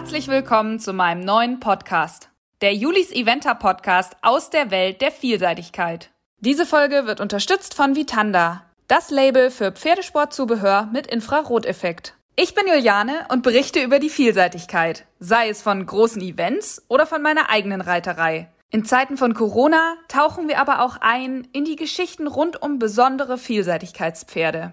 Herzlich willkommen zu meinem neuen Podcast, der Julis Eventer Podcast aus der Welt der Vielseitigkeit. Diese Folge wird unterstützt von Vitanda, das Label für Pferdesportzubehör mit Infraroteffekt. Ich bin Juliane und berichte über die Vielseitigkeit, sei es von großen Events oder von meiner eigenen Reiterei. In Zeiten von Corona tauchen wir aber auch ein in die Geschichten rund um besondere Vielseitigkeitspferde.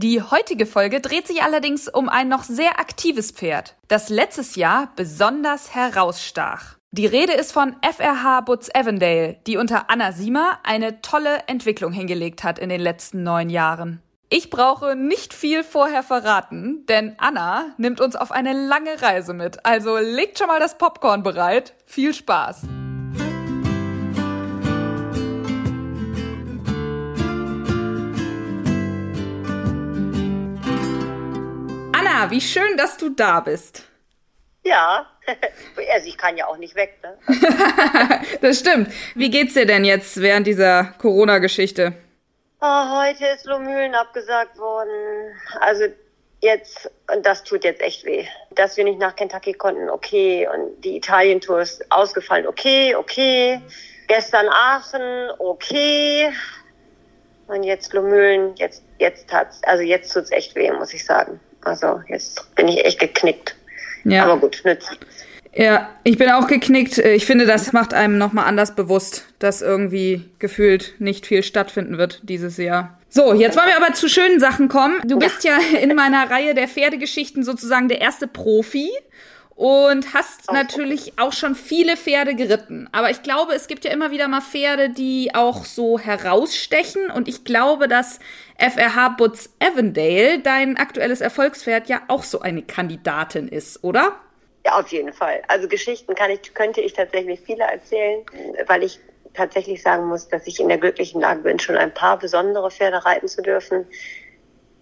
Die heutige Folge dreht sich allerdings um ein noch sehr aktives Pferd, das letztes Jahr besonders herausstach. Die Rede ist von FRH Butz Avondale, die unter Anna Siemer eine tolle Entwicklung hingelegt hat in den letzten neun Jahren. Ich brauche nicht viel vorher verraten, denn Anna nimmt uns auf eine lange Reise mit. Also legt schon mal das Popcorn bereit. Viel Spaß! Wie schön, dass du da bist. Ja, also ich kann ja auch nicht weg. Ne? das stimmt. Wie geht's dir denn jetzt während dieser Corona-Geschichte? Oh, heute ist Lomühlen abgesagt worden. Also jetzt, und das tut jetzt echt weh. Dass wir nicht nach Kentucky konnten, okay. Und die Italien-Tour ist ausgefallen, okay, okay. Gestern Aachen, okay. Und jetzt Lomühlen, jetzt, jetzt hat's, also jetzt tut's echt weh, muss ich sagen. Also jetzt bin ich echt geknickt. Ja. Aber gut, nützt. Ja, ich bin auch geknickt. Ich finde, das macht einem nochmal anders bewusst, dass irgendwie gefühlt nicht viel stattfinden wird dieses Jahr. So, jetzt wollen wir aber zu schönen Sachen kommen. Du bist ja in meiner Reihe der Pferdegeschichten sozusagen der erste Profi und hast natürlich auch schon viele Pferde geritten. Aber ich glaube, es gibt ja immer wieder mal Pferde, die auch so herausstechen. Und ich glaube, dass FRH Butz Avondale, dein aktuelles Erfolgspferd, ja auch so eine Kandidatin ist, oder? Ja, auf jeden Fall. Also Geschichten kann ich, könnte ich tatsächlich viele erzählen, weil ich tatsächlich sagen muss, dass ich in der glücklichen Lage bin, schon ein paar besondere Pferde reiten zu dürfen.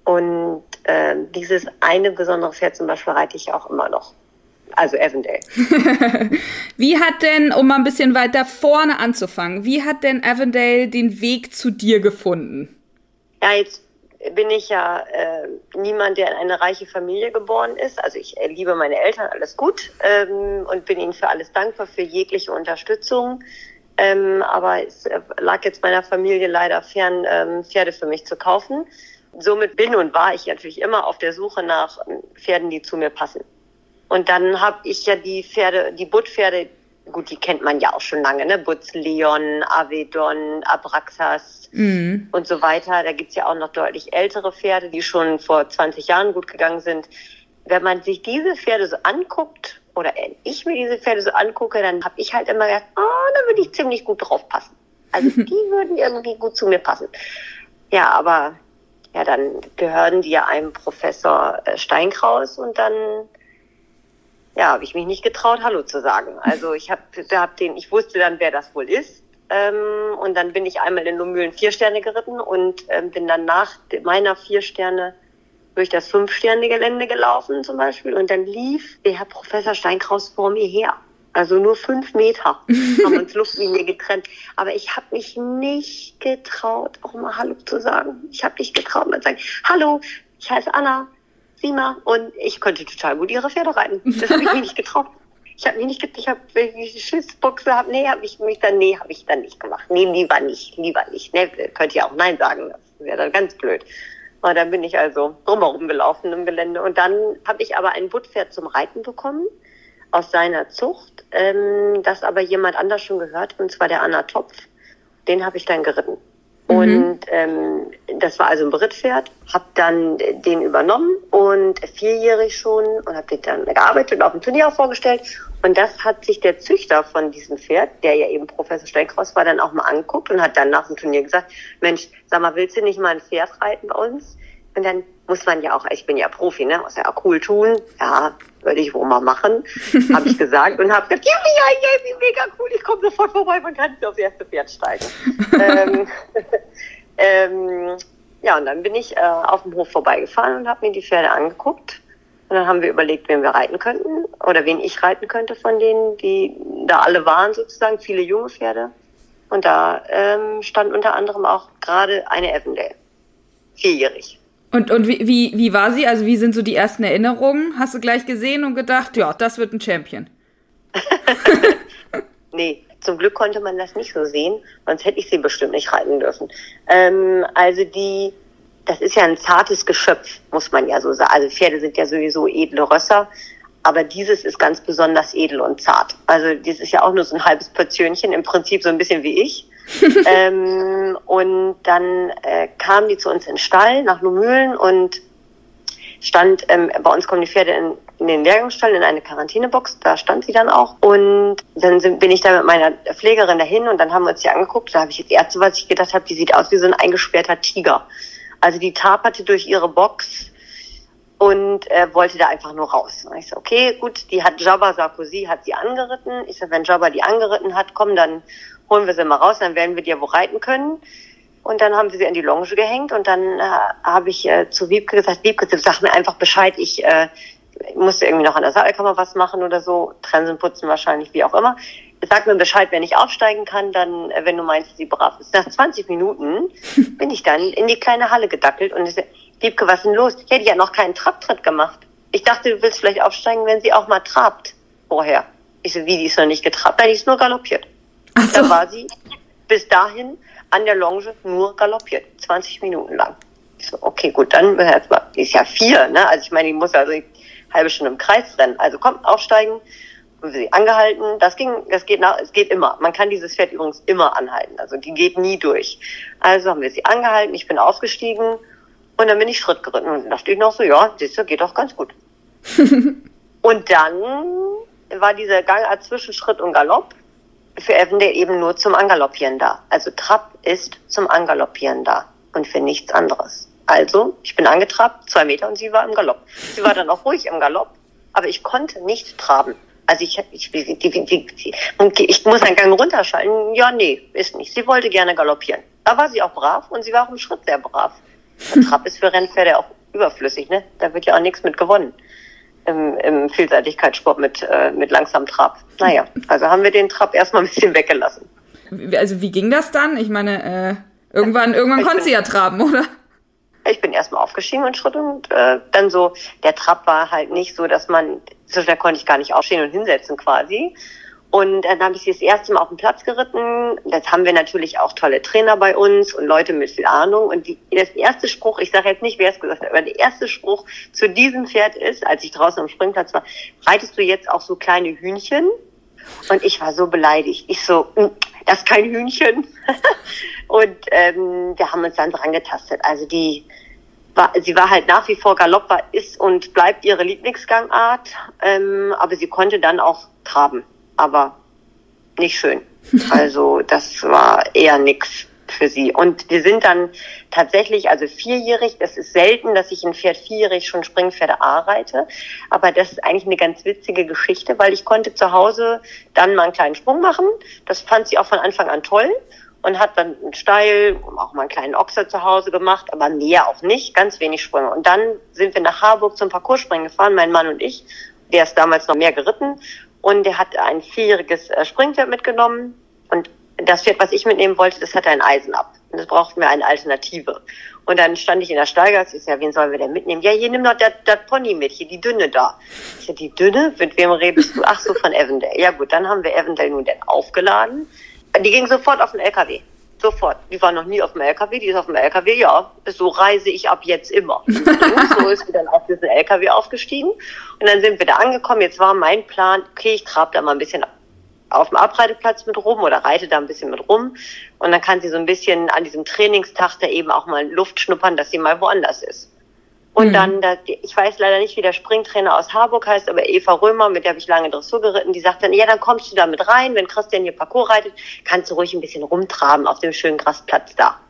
Und äh, dieses eine besondere Pferd zum Beispiel reite ich auch immer noch also Avondale. wie hat denn, um mal ein bisschen weiter vorne anzufangen, wie hat denn Avondale den Weg zu dir gefunden? Ja, jetzt bin ich ja äh, niemand, der in eine reiche Familie geboren ist. Also ich äh, liebe meine Eltern, alles gut ähm, und bin ihnen für alles dankbar, für jegliche Unterstützung. Ähm, aber es äh, lag jetzt meiner Familie leider fern, ähm, Pferde für mich zu kaufen. Somit bin und war ich natürlich immer auf der Suche nach ähm, Pferden, die zu mir passen. Und dann habe ich ja die Pferde, die Buttpferde, gut, die kennt man ja auch schon lange, ne? Butz Leon, Avedon, Abraxas mhm. und so weiter. Da gibt's ja auch noch deutlich ältere Pferde, die schon vor 20 Jahren gut gegangen sind. Wenn man sich diese Pferde so anguckt, oder ich mir diese Pferde so angucke, dann habe ich halt immer gedacht, oh, da würde ich ziemlich gut drauf passen. Also die würden irgendwie gut zu mir passen. Ja, aber ja, dann gehören die ja einem Professor äh, Steinkraus und dann ja, habe ich mich nicht getraut, Hallo zu sagen. Also ich habe hab den, ich wusste dann, wer das wohl ist. Ähm, und dann bin ich einmal in Lumülen vier Sterne geritten und ähm, bin dann nach meiner vier Sterne durch das Fünf-Sterne-Gelände gelaufen zum Beispiel. Und dann lief der Herr Professor Steinkraus vor mir her. Also nur fünf Meter haben uns Luftlinie getrennt. Aber ich habe mich nicht getraut, auch mal Hallo zu sagen. Ich habe nicht getraut, mal zu sagen, Hallo, ich heiße Anna, Sima und ich konnte total gut ihre Pferde reiten. Das habe ich mir nicht getraut. Ich habe mich nicht, ich habe, Schissbuchse habe, nee, habe ich mich dann, nee, habe ich dann nicht gemacht. Nee, lieber nicht, lieber nicht. Nee, könnt ihr auch Nein sagen, das wäre dann ganz blöd. Und dann bin ich also drumherum gelaufen im Gelände. Und dann habe ich aber ein Buttpferd zum Reiten bekommen aus seiner Zucht, ähm, das aber jemand anders schon gehört, und zwar der Anna Topf. Den habe ich dann geritten. Mhm. Und ähm, das war also ein Brittpferd, habe dann den übernommen und vierjährig schon und habe den dann gearbeitet und auf dem Turnier auch vorgestellt. Und das hat sich der Züchter von diesem Pferd, der ja eben Professor Steinkraus war, dann auch mal anguckt und hat dann nach dem Turnier gesagt, Mensch, sag mal, willst du nicht mal ein Pferd reiten bei uns? Und dann muss man ja auch, ich bin ja Profi, ne, muss ja auch cool tun. Ja, würde ich wohl mal machen, habe ich gesagt und habe gesagt, ja, ja, ja, mega cool, ich komme sofort vorbei, man kann nicht aufs erste Pferd steigen. ähm, ähm, ja, und dann bin ich äh, auf dem Hof vorbeigefahren und habe mir die Pferde angeguckt. Und dann haben wir überlegt, wen wir reiten könnten oder wen ich reiten könnte von denen, die da alle waren sozusagen, viele junge Pferde. Und da ähm, stand unter anderem auch gerade eine Avondale, vierjährig. Und, und wie, wie, wie war sie? Also wie sind so die ersten Erinnerungen? Hast du gleich gesehen und gedacht, ja, das wird ein Champion? nee, zum Glück konnte man das nicht so sehen, sonst hätte ich sie bestimmt nicht reiten dürfen. Ähm, also die, das ist ja ein zartes Geschöpf, muss man ja so sagen. Also Pferde sind ja sowieso edle Rösser, aber dieses ist ganz besonders edel und zart. Also das ist ja auch nur so ein halbes Portionchen, im Prinzip so ein bisschen wie ich. ähm, und dann äh, kamen die zu uns in den Stall nach Lumülen und stand, ähm, bei uns kommen die Pferde in, in den Lehrgangsstall in eine Quarantänebox, da stand sie dann auch. Und dann sind, bin ich da mit meiner Pflegerin dahin und dann haben wir uns die angeguckt. Da habe ich das erste, was ich gedacht habe, die sieht aus wie so ein eingesperrter Tiger. Also die taperte durch ihre Box und äh, wollte da einfach nur raus. Und ich so, okay, gut, die hat Jabba Sarkozy, hat sie angeritten. Ich so, wenn Jabba die angeritten hat, komm, dann holen wir sie mal raus, dann werden wir dir wo reiten können. Und dann haben wir sie in die Longe gehängt und dann äh, habe ich äh, zu Wiebke gesagt, Wiebke, sag mir einfach Bescheid, ich äh, musste irgendwie noch an der Saalkammer was machen oder so, Trensen putzen wahrscheinlich, wie auch immer. Sag mir Bescheid, wenn ich aufsteigen kann, dann, äh, wenn du meinst, sie brav ist. Nach 20 Minuten bin ich dann in die kleine Halle gedackelt und ich so, Wiebke, was ist denn los? Ich hätte ja noch keinen Trabtritt gemacht. Ich dachte, du willst vielleicht aufsteigen, wenn sie auch mal trabt vorher. Ich so, wie, die ist noch nicht getrabt? Nein, die ist nur galoppiert. Ach so. Da war sie bis dahin an der Longe nur galoppiert, 20 Minuten lang. Ich so, okay, gut, dann die ist ja vier, ne? Also ich meine, die muss also eine halbe Stunde im Kreis rennen. Also komm, aufsteigen, haben wir sie angehalten. Das ging, das geht nach, es geht immer. Man kann dieses Pferd übrigens immer anhalten. Also die geht nie durch. Also haben wir sie angehalten, ich bin aufgestiegen und dann bin ich Schritt geritten und dachte ich noch so, ja, siehst du, geht doch ganz gut. und dann war dieser Gang als Zwischenschritt und Galopp für Evandale eben nur zum Angaloppieren da. Also Trab ist zum Angaloppieren da und für nichts anderes. Also, ich bin angetrabt, zwei Meter und sie war im Galopp. Sie war dann auch ruhig im Galopp, aber ich konnte nicht traben. Also ich, ich, die, die, die, ich muss einen Gang runterschalten. Ja, nee, ist nicht. Sie wollte gerne galoppieren. Da war sie auch brav und sie war auch im Schritt sehr brav. Trab ist für Rennpferde auch überflüssig, ne? Da wird ja auch nichts mit gewonnen im, im Vielseitigkeitssport mit, äh, mit langsamem Trab. Naja, also haben wir den Trab erstmal ein bisschen weggelassen. Also wie ging das dann? Ich meine, äh, irgendwann, irgendwann konnte sie ja traben, oder? Ich bin erstmal aufgestiegen und Schritt und äh, dann so, der Trab war halt nicht so, dass man, so schnell konnte ich gar nicht aufstehen und hinsetzen quasi. Und dann habe ich sie das erste Mal auf den Platz geritten. Jetzt haben wir natürlich auch tolle Trainer bei uns und Leute mit viel Ahnung. Und die, das erste Spruch, ich sage jetzt nicht, wer es gesagt hat, aber der erste Spruch zu diesem Pferd ist, als ich draußen am Springplatz war, reitest du jetzt auch so kleine Hühnchen? Und ich war so beleidigt. Ich so, hm, das ist kein Hühnchen. und ähm, wir haben uns dann dran getastet. Also die, war, sie war halt nach wie vor Galopp, ist und bleibt ihre Lieblingsgangart, ähm, aber sie konnte dann auch traben aber nicht schön. Also das war eher nix für sie. Und wir sind dann tatsächlich, also vierjährig, es ist selten, dass ich ein Pferd vierjährig schon Springpferde A reite, aber das ist eigentlich eine ganz witzige Geschichte, weil ich konnte zu Hause dann mal einen kleinen Sprung machen. Das fand sie auch von Anfang an toll und hat dann einen Steil, auch mal einen kleinen Ochser zu Hause gemacht, aber mehr auch nicht, ganz wenig Sprünge. Und dann sind wir nach Harburg zum Parcourspringen gefahren, mein Mann und ich. Der ist damals noch mehr geritten und der hat ein vierjähriges äh, Springpferd mitgenommen. Und das Pferd, was ich mitnehmen wollte, das hatte ein Eisen ab. Und das brauchten wir eine Alternative. Und dann stand ich in der Steigasse, ich sag, wen sollen wir denn mitnehmen? Ja, hier nimm doch das, Pony mit, hier die Dünne da. Ich sag, die Dünne? Mit wem redest du? Ach so, von Evandale. Ja gut, dann haben wir Evandale nun denn aufgeladen. Die ging sofort auf den LKW. Sofort. Die war noch nie auf dem LKW, die ist auf dem LKW, ja. So reise ich ab jetzt immer. so ist sie dann auf diesen LKW aufgestiegen. Und dann sind wir da angekommen. Jetzt war mein Plan, okay, ich trab da mal ein bisschen auf dem Abreiteplatz mit rum oder reite da ein bisschen mit rum. Und dann kann sie so ein bisschen an diesem Trainingstag da eben auch mal Luft schnuppern, dass sie mal woanders ist. Und mhm. dann, da, ich weiß leider nicht, wie der Springtrainer aus Harburg heißt, aber Eva Römer, mit der habe ich lange Dressur geritten, die sagt dann, ja, dann kommst du da mit rein, wenn Christian hier Parcours reitet, kannst du ruhig ein bisschen rumtraben auf dem schönen Grasplatz da.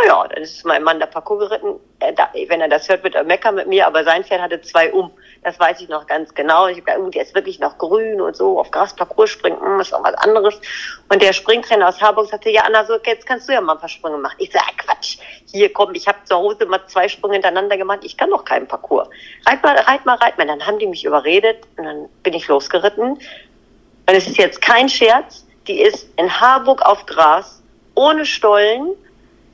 Naja, dann ist mein Mann der Parcours geritten. Er, da, wenn er das hört, wird er meckern mit mir, aber sein Pferd hatte zwei um. Das weiß ich noch ganz genau. Ich habe gedacht, der ist wirklich noch grün und so, auf Grasparcours springen, hm, ist auch was anderes. Und der Springtrainer aus Harburg sagte, ja, Anna, so, jetzt kannst du ja mal ein paar Sprünge machen. Ich sage, ah, Quatsch, hier komm, ich habe zu Hause mal zwei Sprünge hintereinander gemacht, ich kann doch keinen Parcours. Reit mal, reit mal, reit mal. Dann haben die mich überredet und dann bin ich losgeritten. Und es ist jetzt kein Scherz, die ist in Harburg auf Gras, ohne Stollen,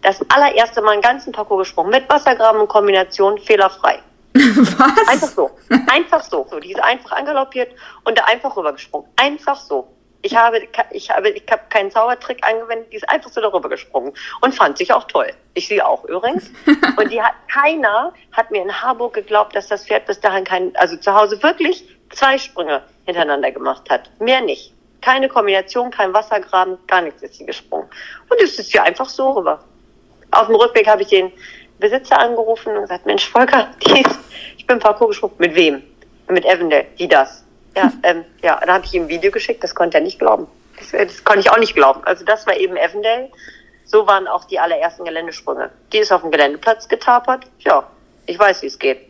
das allererste Mal einen ganzen Parcours gesprungen, mit Wassergraben und Kombination, fehlerfrei. Was? Einfach so. Einfach so. so. Die ist einfach angaloppiert und da einfach rübergesprungen. Einfach so. Ich habe, ich habe, ich habe keinen Zaubertrick angewendet, die ist einfach so darüber gesprungen und fand sich auch toll. Ich sie auch übrigens. Und die hat, keiner hat mir in Harburg geglaubt, dass das Pferd bis dahin kein, also zu Hause wirklich zwei Sprünge hintereinander gemacht hat. Mehr nicht. Keine Kombination, kein Wassergraben, gar nichts ist sie gesprungen. Und es ist ja einfach so rüber. Auf dem Rückweg habe ich den Besitzer angerufen und gesagt, Mensch, Volker, die ist, ich bin Parcours gesprungen. Mit wem? Mit Evandale. Wie das? Ja, ähm, ja, dann habe ich ihm ein Video geschickt, das konnte er nicht glauben. Das, das konnte ich auch nicht glauben. Also das war eben Evandale. So waren auch die allerersten Geländesprünge. Die ist auf dem Geländeplatz getapert. Ja, ich weiß, wie es geht.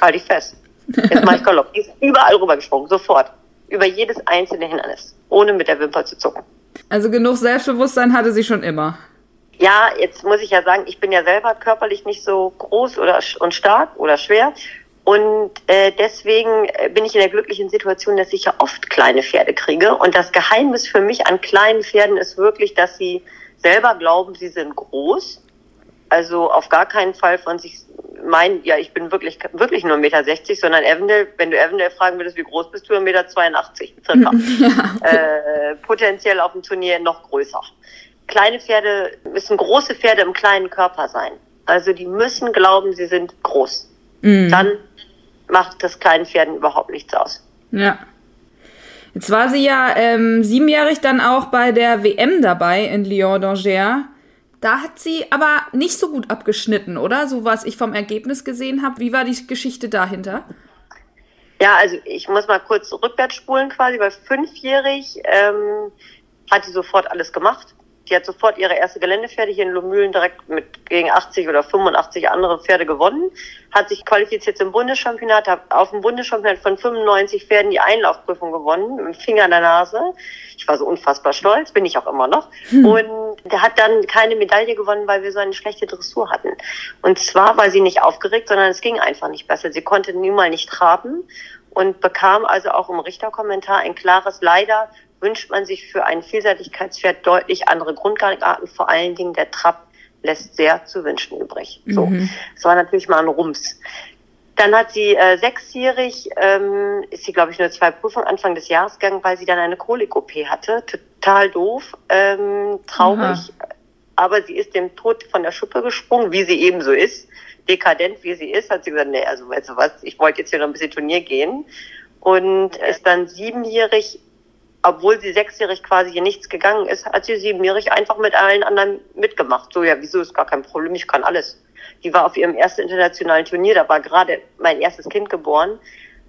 Halt ich fest. Jetzt mache ich Galopp. Die ist überall rübergesprungen, sofort. Über jedes einzelne Hindernis. Ohne mit der Wimper zu zucken. Also genug Selbstbewusstsein hatte sie schon immer. Ja, jetzt muss ich ja sagen, ich bin ja selber körperlich nicht so groß oder und stark oder schwer. Und äh, deswegen äh, bin ich in der glücklichen Situation, dass ich ja oft kleine Pferde kriege. Und das Geheimnis für mich an kleinen Pferden ist wirklich, dass sie selber glauben, sie sind groß. Also auf gar keinen Fall von sich meinen, ja, ich bin wirklich, wirklich nur 1,60 Meter, sondern Evandale, wenn du Evandale fragen würdest, wie groß bist du, 1,82 Meter circa. ja. äh, potenziell auf dem Turnier noch größer kleine Pferde müssen große Pferde im kleinen Körper sein. Also die müssen glauben, sie sind groß. Mhm. Dann macht das kleinen Pferden überhaupt nichts aus. Ja. Jetzt war sie ja ähm, siebenjährig dann auch bei der WM dabei in Lyon d'Angers. Da hat sie aber nicht so gut abgeschnitten, oder? So was ich vom Ergebnis gesehen habe. Wie war die Geschichte dahinter? Ja, also ich muss mal kurz rückwärts spulen quasi, weil fünfjährig ähm, hat sie sofort alles gemacht. Die hat sofort ihre erste Geländepferde hier in Lomühlen direkt mit gegen 80 oder 85 andere Pferde gewonnen, hat sich qualifiziert zum Bundeschampionat, hat auf dem Bundeschampionat von 95 Pferden die Einlaufprüfung gewonnen, mit dem Finger an der Nase. Ich war so unfassbar stolz, bin ich auch immer noch. Hm. Und hat dann keine Medaille gewonnen, weil wir so eine schlechte Dressur hatten. Und zwar war sie nicht aufgeregt, sondern es ging einfach nicht besser. Sie konnte nun mal nicht traben und bekam also auch im Richterkommentar ein klares Leider wünscht man sich für ein Vielseitigkeitspferd deutlich andere Grundgangarten. Vor allen Dingen der Trab lässt sehr zu wünschen übrig. So, mhm. das war natürlich mal ein Rums. Dann hat sie äh, sechsjährig, ähm, ist sie, glaube ich, nur zwei Prüfungen Anfang des Jahres gegangen, weil sie dann eine Kolik-OP hatte. Total doof, ähm, traurig. Aha. Aber sie ist dem Tod von der Schuppe gesprungen, wie sie eben so ist. Dekadent, wie sie ist, hat sie gesagt, nee, also weißt du was, ich wollte jetzt hier noch ein bisschen Turnier gehen. Und ist dann siebenjährig obwohl sie sechsjährig quasi hier nichts gegangen ist, hat sie siebenjährig einfach mit allen anderen mitgemacht. So, ja, wieso ist gar kein Problem, ich kann alles. Die war auf ihrem ersten internationalen Turnier, da war gerade mein erstes Kind geboren,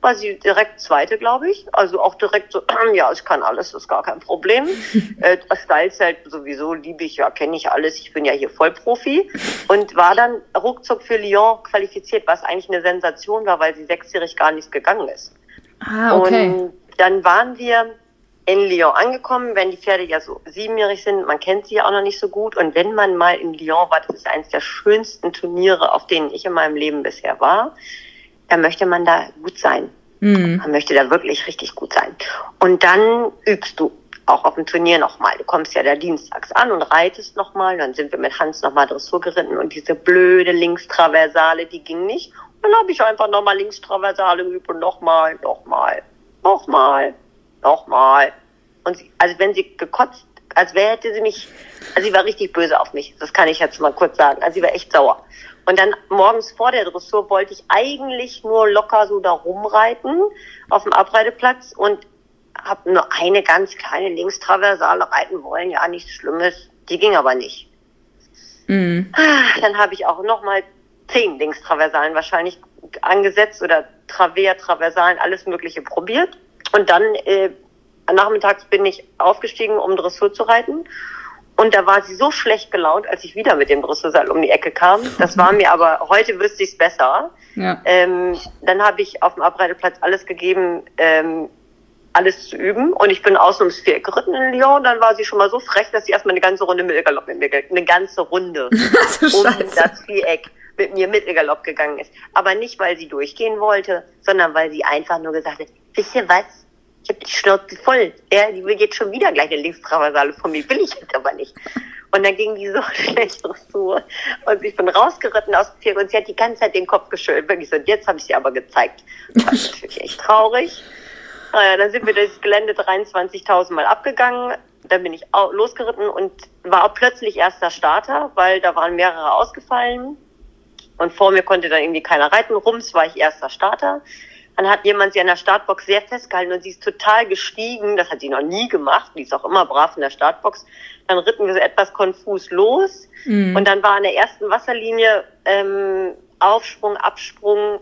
war sie direkt zweite, glaube ich. Also auch direkt so, ja, ich kann alles, ist gar kein Problem. äh, das Stylezelt sowieso liebe ich, ja, kenne ich alles, ich bin ja hier Vollprofi. Und war dann ruckzuck für Lyon qualifiziert, was eigentlich eine Sensation war, weil sie sechsjährig gar nichts gegangen ist. Ah, okay. Und dann waren wir in Lyon angekommen, wenn die Pferde ja so siebenjährig sind, man kennt sie ja auch noch nicht so gut. Und wenn man mal in Lyon war, das ist eines der schönsten Turniere, auf denen ich in meinem Leben bisher war, dann möchte man da gut sein. Mhm. Man möchte da wirklich richtig gut sein. Und dann übst du auch auf dem Turnier nochmal. Du kommst ja da dienstags an und reitest nochmal. Dann sind wir mit Hans nochmal Dressur geritten und diese blöde Linkstraversale, die ging nicht. Und dann habe ich einfach nochmal Linkstraversale geübt und nochmal, nochmal, nochmal nochmal. Und sie, also wenn sie gekotzt, als wäre hätte sie mich, also sie war richtig böse auf mich, das kann ich jetzt mal kurz sagen. Also sie war echt sauer. Und dann morgens vor der Dressur wollte ich eigentlich nur locker so da rumreiten auf dem Abreiteplatz und habe nur eine ganz kleine Linkstraversale reiten wollen. Ja, nichts Schlimmes. Die ging aber nicht. Mhm. Dann habe ich auch noch mal zehn Linkstraversalen wahrscheinlich angesetzt oder Travers, Traversalen, alles Mögliche probiert. Und dann äh, nachmittags bin ich aufgestiegen, um Dressur zu reiten. Und da war sie so schlecht gelaunt, als ich wieder mit dem Dressurseil um die Ecke kam. Das war mir aber, heute wüsste ich es besser. Ja. Ähm, dann habe ich auf dem Abreiteplatz alles gegeben, ähm, alles zu üben. Und ich bin außen ums Viereck geritten in Lyon. Dann war sie schon mal so frech, dass sie erstmal eine ganze Runde Mittelgalopp mit mir, eine ganze Runde um das Viereck mit mir Mittelgalopp gegangen ist. Aber nicht, weil sie durchgehen wollte, sondern weil sie einfach nur gesagt hat, wisst ihr was? Ich habe die Schnauze voll. Ja, die will jetzt schon wieder gleich eine Linkstraversale von mir. Will ich jetzt aber nicht. Und dann ging die so schlecht zu. Und ich bin rausgeritten aus dem Pferd und sie hat die ganze Zeit den Kopf geschüttelt. Wirklich so, und jetzt habe ich sie aber gezeigt. Das war natürlich echt traurig. Naja, dann sind wir das Gelände 23.000 Mal abgegangen. Dann bin ich losgeritten und war auch plötzlich erster Starter, weil da waren mehrere ausgefallen. Und vor mir konnte dann irgendwie keiner reiten. Rums war ich erster Starter. Dann hat jemand sie an der Startbox sehr festgehalten und sie ist total gestiegen. Das hat sie noch nie gemacht. Die ist auch immer brav in der Startbox. Dann ritten wir so etwas konfus los. Mhm. Und dann war an der ersten Wasserlinie ähm, Aufsprung, Absprung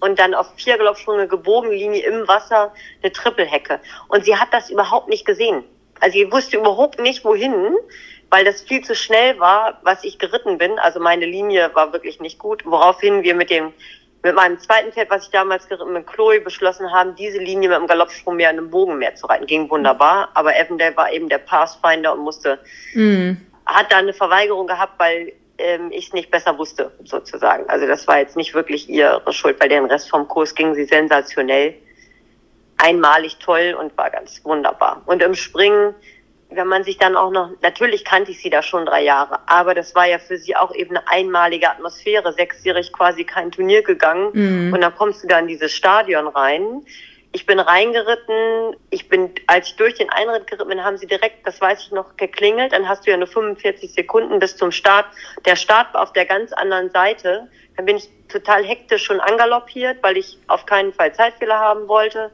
und dann auf vier Galoppsprünge gebogen Linie im Wasser eine Trippelhecke. Und sie hat das überhaupt nicht gesehen. Also sie wusste überhaupt nicht, wohin, weil das viel zu schnell war, was ich geritten bin. Also meine Linie war wirklich nicht gut, woraufhin wir mit dem mit meinem zweiten Pferd, was ich damals geritten mit Chloe beschlossen haben, diese Linie mit dem Galoppsprung mehr in einem Bogen mehr zu reiten. Ging wunderbar, aber Evandale war eben der Pathfinder und musste, mm. hat da eine Verweigerung gehabt, weil ähm, ich es nicht besser wusste, sozusagen. Also das war jetzt nicht wirklich ihre Schuld, weil den Rest vom Kurs ging sie sensationell, einmalig toll und war ganz wunderbar. Und im Springen wenn man sich dann auch noch, natürlich kannte ich sie da schon drei Jahre, aber das war ja für sie auch eben eine einmalige Atmosphäre, sechsjährig quasi kein Turnier gegangen mhm. und dann kommst du da in dieses Stadion rein. Ich bin reingeritten, ich bin, als ich durch den Einritt geritten bin, haben sie direkt, das weiß ich noch, geklingelt, dann hast du ja nur 45 Sekunden bis zum Start. Der Start war auf der ganz anderen Seite. Dann bin ich total hektisch schon angaloppiert, weil ich auf keinen Fall Zeitfehler haben wollte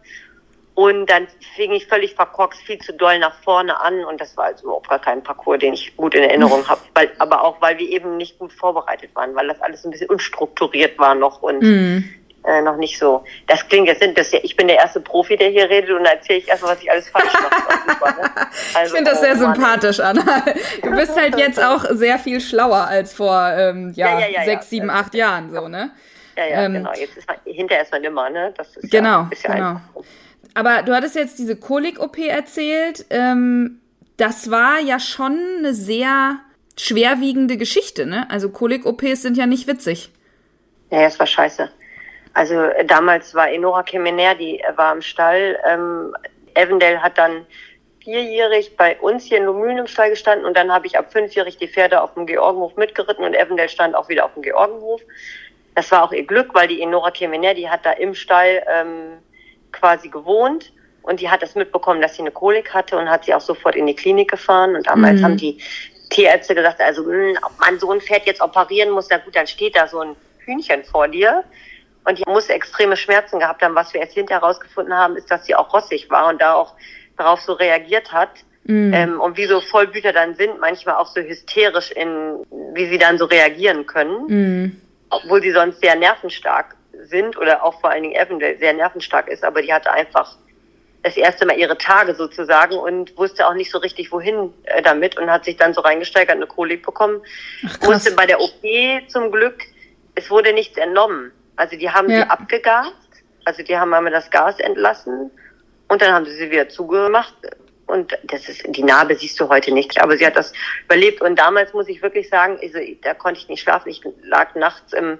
und dann fing ich völlig verkorkst viel zu doll nach vorne an und das war also überhaupt gar kein Parcours, den ich gut in Erinnerung habe. Weil, aber auch, weil wir eben nicht gut vorbereitet waren, weil das alles ein bisschen unstrukturiert war noch und mm. äh, noch nicht so. Das klingt jetzt das ja, ich bin der erste Profi, der hier redet und erzähle ich erstmal, was ich alles falsch mache. ne? also, ich finde das sehr oh, sympathisch, Anna. Du bist halt jetzt auch sehr viel schlauer als vor ähm, ja, ja, ja, sechs, sieben, acht Jahren so, ne? Ja, ja, ähm, genau. Jetzt ist man, hinterher ist man immer, ne? Das ist genau, ja, ist genau. Einfach aber du hattest jetzt diese Kolik-OP erzählt. Ähm, das war ja schon eine sehr schwerwiegende Geschichte, ne? Also Kolik-OPs sind ja nicht witzig. Ja, das war scheiße. Also äh, damals war Enora Kemener, die war im Stall. Ähm, Evendale hat dann vierjährig bei uns hier in Lomülen im Stall gestanden und dann habe ich ab fünfjährig die Pferde auf dem Georgenhof mitgeritten und Evendale stand auch wieder auf dem Georgenhof. Das war auch ihr Glück, weil die Enora Kemener, die hat da im Stall ähm, quasi gewohnt und die hat das mitbekommen, dass sie eine Kolik hatte und hat sie auch sofort in die Klinik gefahren. Und damals mhm. haben die Tierärzte gesagt, also mh, hm, ob mein Sohn Pferd jetzt operieren muss, na gut, dann steht da so ein Hühnchen vor dir. Und die muss extreme Schmerzen gehabt haben. Was wir erst hinterher herausgefunden haben, ist, dass sie auch rossig war und da auch darauf so reagiert hat. Mhm. Ähm, und wie so Vollbüter dann sind, manchmal auch so hysterisch in, wie sie dann so reagieren können. Mhm. Obwohl sie sonst sehr nervenstark sind oder auch vor allen Dingen Evan, der sehr nervenstark ist, aber die hatte einfach das erste Mal ihre Tage sozusagen und wusste auch nicht so richtig, wohin äh, damit und hat sich dann so reingesteigert, eine Kolik bekommen. Ach, Musste bei der OP zum Glück, es wurde nichts entnommen. Also die haben ja. sie abgegast, also die haben einmal das Gas entlassen und dann haben sie sie wieder zugemacht. Und das ist, die Narbe siehst du heute nicht, aber sie hat das überlebt. Und damals muss ich wirklich sagen, also, da konnte ich nicht schlafen. Ich lag nachts im,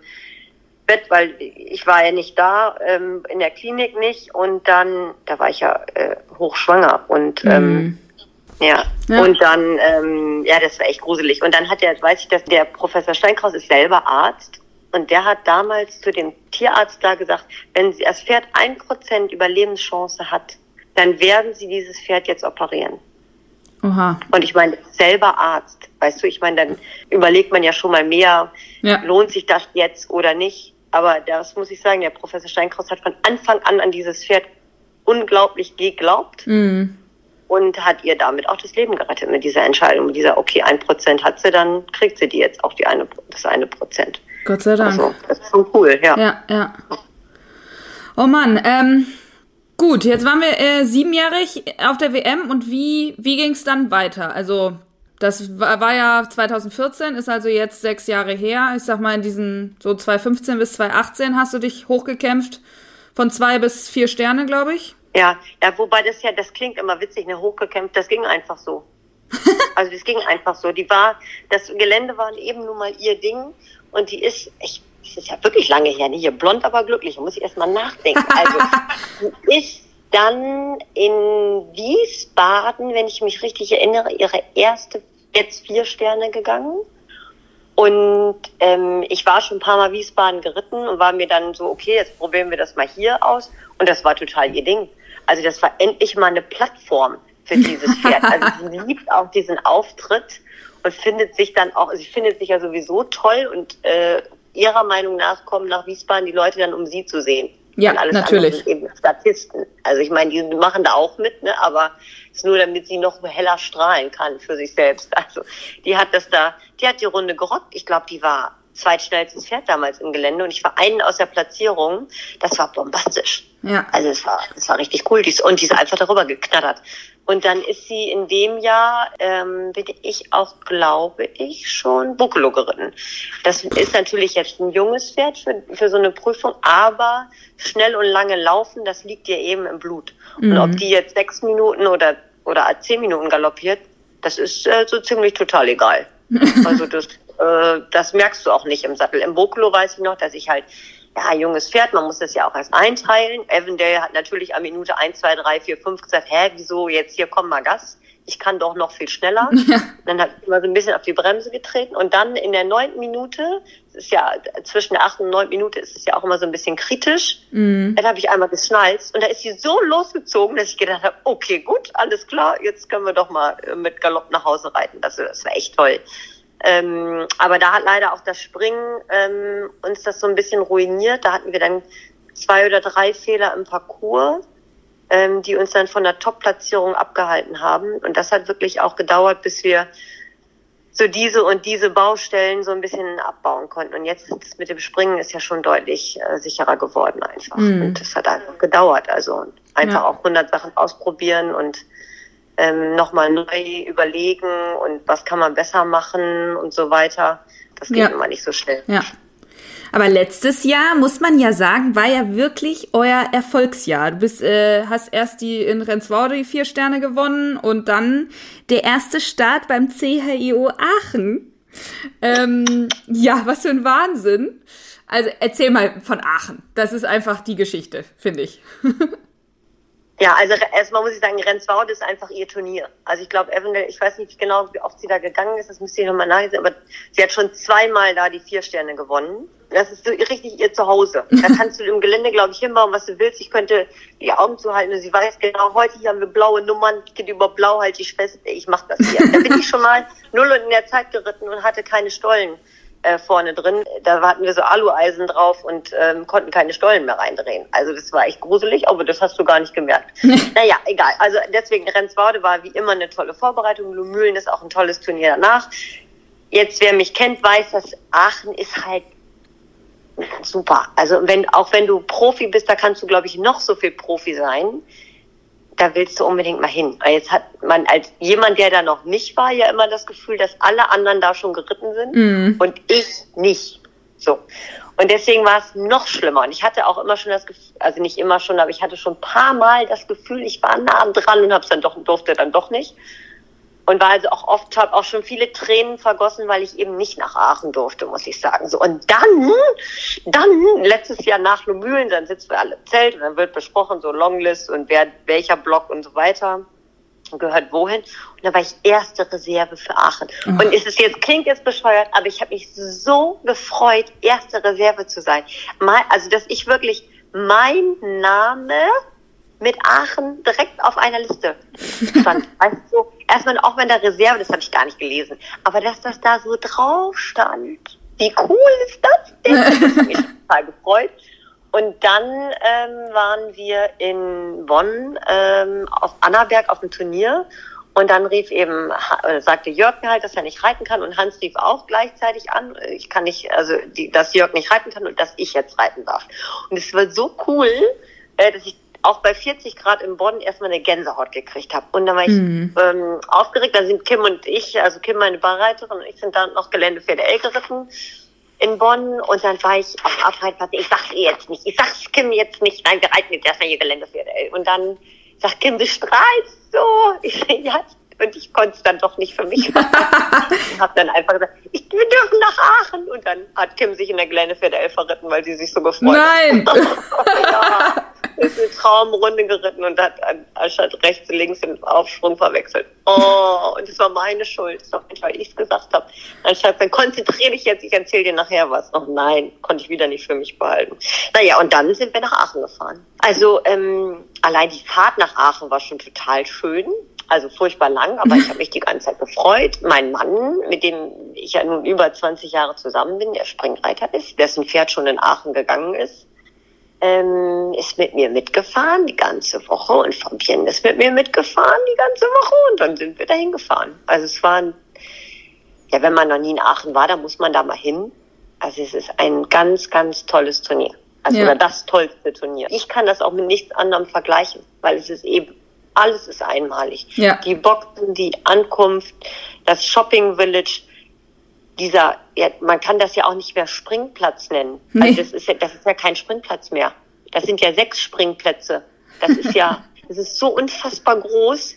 Bett, weil ich war ja nicht da, ähm, in der Klinik nicht und dann, da war ich ja äh, hochschwanger und ähm, mhm. ja. ja. und dann, ähm, ja, das war echt gruselig. Und dann hat er, weiß ich, dass der Professor Steinkraus ist selber Arzt und der hat damals zu dem Tierarzt da gesagt, wenn das Pferd ein Prozent Überlebenschance hat, dann werden sie dieses Pferd jetzt operieren. Aha. Und ich meine, selber Arzt, weißt du, ich meine, dann überlegt man ja schon mal mehr, ja. lohnt sich das jetzt oder nicht. Aber das muss ich sagen, der Professor Steinkraus hat von Anfang an an dieses Pferd unglaublich geglaubt mm. und hat ihr damit auch das Leben gerettet mit dieser Entscheidung, mit dieser, okay, ein Prozent hat sie, dann kriegt sie die jetzt auch die eine, das eine Prozent. Gott sei Dank. Also, das ist schon cool, ja. Ja, ja. Oh Mann, ähm, gut, jetzt waren wir äh, siebenjährig auf der WM und wie, wie ging es dann weiter? Also das war, war ja 2014, ist also jetzt sechs Jahre her. Ich sag mal, in diesen so 2015 bis 2018 hast du dich hochgekämpft. Von zwei bis vier Sterne, glaube ich. Ja, ja, wobei das ja, das klingt immer witzig, ne, hochgekämpft, das ging einfach so. also das ging einfach so. Die war, das Gelände war eben nun mal ihr Ding und die ist, ich, das ist ja wirklich lange her, ne? Hier blond, aber glücklich. Da muss ich erst mal nachdenken. Also, die ist dann in Wiesbaden, wenn ich mich richtig erinnere, ihre erste jetzt vier Sterne gegangen. Und ähm, ich war schon ein paar Mal Wiesbaden geritten und war mir dann so, okay, jetzt probieren wir das mal hier aus. Und das war total ihr Ding. Also das war endlich mal eine Plattform für dieses Pferd. Also sie liebt auch diesen Auftritt und findet sich dann auch, sie findet sich ja sowieso toll und äh, ihrer Meinung nach kommen nach Wiesbaden die Leute dann, um sie zu sehen. Ja, natürlich. eben Statisten. Also ich meine, die machen da auch mit, ne? aber es ist nur, damit sie noch heller strahlen kann für sich selbst. Also die hat das da, die hat die Runde gerockt. Ich glaube, die war zweitschnellstes Pferd damals im Gelände und ich war einen aus der Platzierung. Das war bombastisch. Ja. Also es war, es war richtig cool. Und die ist einfach darüber geknattert. Und dann ist sie in dem Jahr, ähm, bin ich auch, glaube ich, schon Buccolo geritten. Das ist natürlich jetzt ein junges Pferd für, für so eine Prüfung, aber schnell und lange laufen, das liegt ihr eben im Blut. Mhm. Und ob die jetzt sechs Minuten oder, oder zehn Minuten galoppiert, das ist äh, so ziemlich total egal. Also das, äh, das merkst du auch nicht im Sattel. Im Buccolo weiß ich noch, dass ich halt ja, junges Pferd, man muss das ja auch erst einteilen. Avondale hat natürlich an Minute 1, 2, 3, 4, 5 gesagt, hä, wieso jetzt hier komm mal Gas? Ich kann doch noch viel schneller. Ja. Dann hat ich immer so ein bisschen auf die Bremse getreten und dann in der neunten Minute, es ist ja zwischen der achten und neunten Minute ist es ja auch immer so ein bisschen kritisch. Mhm. Dann habe ich einmal geschnalzt und da ist sie so losgezogen, dass ich gedacht habe, okay, gut, alles klar, jetzt können wir doch mal mit Galopp nach Hause reiten. Das, das war echt toll. Ähm, aber da hat leider auch das Springen ähm, uns das so ein bisschen ruiniert. Da hatten wir dann zwei oder drei Fehler im Parcours, ähm, die uns dann von der Top-Platzierung abgehalten haben. Und das hat wirklich auch gedauert, bis wir so diese und diese Baustellen so ein bisschen abbauen konnten. Und jetzt ist mit dem Springen ist ja schon deutlich äh, sicherer geworden einfach. Mhm. Und das hat einfach gedauert. Also einfach ja. auch 100 Sachen ausprobieren und ähm, nochmal neu überlegen und was kann man besser machen und so weiter. Das geht ja. immer nicht so schnell. Ja. Aber letztes Jahr, muss man ja sagen, war ja wirklich euer Erfolgsjahr. Du bist, äh, hast erst die in Renswoude die vier Sterne gewonnen und dann der erste Start beim CHIO Aachen. Ähm, ja, was für ein Wahnsinn. Also erzähl mal von Aachen. Das ist einfach die Geschichte, finde ich. Ja, also erstmal muss ich sagen, Renswoud ist einfach ihr Turnier. Also ich glaube, Avondale, ich weiß nicht genau, wie oft sie da gegangen ist, das müsste ich nochmal nachlesen, aber sie hat schon zweimal da die vier Sterne gewonnen. Das ist so richtig ihr Zuhause. Da kannst du im Gelände, glaube ich, hinbauen, was du willst. Ich könnte die Augen zuhalten und sie weiß genau, heute hier haben wir blaue Nummern, geht über blau halte ich fest, ich mach das hier. Da bin ich schon mal null und in der Zeit geritten und hatte keine Stollen äh, vorne drin. Da hatten wir so Alueisen drauf und ähm, konnten keine Stollen mehr reindrehen. Also das war echt gruselig, aber das hast du gar nicht gemerkt. naja, egal. Also deswegen Rendswaude war wie immer eine tolle Vorbereitung. Lumülen ist auch ein tolles Turnier danach. Jetzt, wer mich kennt, weiß, dass Aachen ist halt super. Also wenn, auch wenn du Profi bist, da kannst du, glaube ich, noch so viel Profi sein da willst du unbedingt mal hin. Jetzt hat man als jemand, der da noch nicht war, ja immer das Gefühl, dass alle anderen da schon geritten sind mm. und ich nicht. So. Und deswegen war es noch schlimmer. Und ich hatte auch immer schon das Gefühl, also nicht immer schon, aber ich hatte schon ein paar Mal das Gefühl, ich war nah dran und hab's dann doch, durfte dann doch nicht und war also auch oft, habe auch schon viele Tränen vergossen, weil ich eben nicht nach Aachen durfte, muss ich sagen. So und dann, dann letztes Jahr nach Lumülen, dann sitzen wir alle im Zelt und dann wird besprochen so Longlist und wer welcher Block und so weiter gehört wohin. Und da war ich erste Reserve für Aachen. Oh. Und es ist jetzt klingt jetzt bescheuert, aber ich habe mich so gefreut, erste Reserve zu sein. Mal, also dass ich wirklich mein Name mit Aachen direkt auf einer Liste stand. weißt du, erstmal auch wenn der Reserve, das habe ich gar nicht gelesen, aber dass das da so drauf stand. Wie cool ist das denn? Das hat mich total gefreut. Und dann ähm, waren wir in Bonn ähm, auf Annaberg auf dem Turnier und dann rief eben, äh, sagte Jörg mir halt, dass er nicht reiten kann und Hans rief auch gleichzeitig an, ich kann nicht, also die, dass Jörg nicht reiten kann und dass ich jetzt reiten darf. Und es war so cool, äh, dass ich auch bei 40 Grad in Bonn erstmal eine Gänsehaut gekriegt habe. Und dann war ich mhm. ähm, aufgeregt. Da sind Kim und ich, also Kim meine Barreiterin und ich sind dann noch Geländepferde L geritten in Bonn und dann war ich auf Abreitplatz. Ich sag's ihr jetzt nicht. Ich sag's Kim jetzt nicht. Nein, wir reiten jetzt erstmal hier Geländepferde L. Und dann sagt Kim, du strahlst so. Ich sag, ja, und ich konnte es dann doch nicht für mich machen. und habe dann einfach gesagt, ich, wir dürfen nach Aachen. Und dann hat Kim sich in der Gelände für der Elf verritten, weil sie sich so gefreut Nein! ja, ist eine Traumrunde geritten und hat anstatt rechts, links den Aufschwung verwechselt. Oh, und das war meine Schuld. Das war weil ich es gesagt habe. Anstatt dann konzentriere dich jetzt, ich erzähle dir nachher was. Oh nein, konnte ich wieder nicht für mich behalten. Naja, und dann sind wir nach Aachen gefahren. Also ähm, allein die Fahrt nach Aachen war schon total schön also furchtbar lang, aber ich habe mich die ganze Zeit gefreut. Mein Mann, mit dem ich ja nun über 20 Jahre zusammen bin, der Springreiter ist, dessen Pferd schon in Aachen gegangen ist, ähm, ist mit mir mitgefahren die ganze Woche und Fabienne ist mit mir mitgefahren die ganze Woche und dann sind wir dahin gefahren. Also es war, ein, ja, wenn man noch nie in Aachen war, dann muss man da mal hin. Also es ist ein ganz, ganz tolles Turnier. Also ja. oder das tollste Turnier. Ich kann das auch mit nichts anderem vergleichen, weil es ist eben alles ist einmalig. Ja. Die Boxen, die Ankunft, das Shopping Village, dieser, ja, man kann das ja auch nicht mehr Springplatz nennen. Nee. Also das ist ja, das ist ja kein Springplatz mehr. Das sind ja sechs Springplätze. Das ist ja, das ist so unfassbar groß.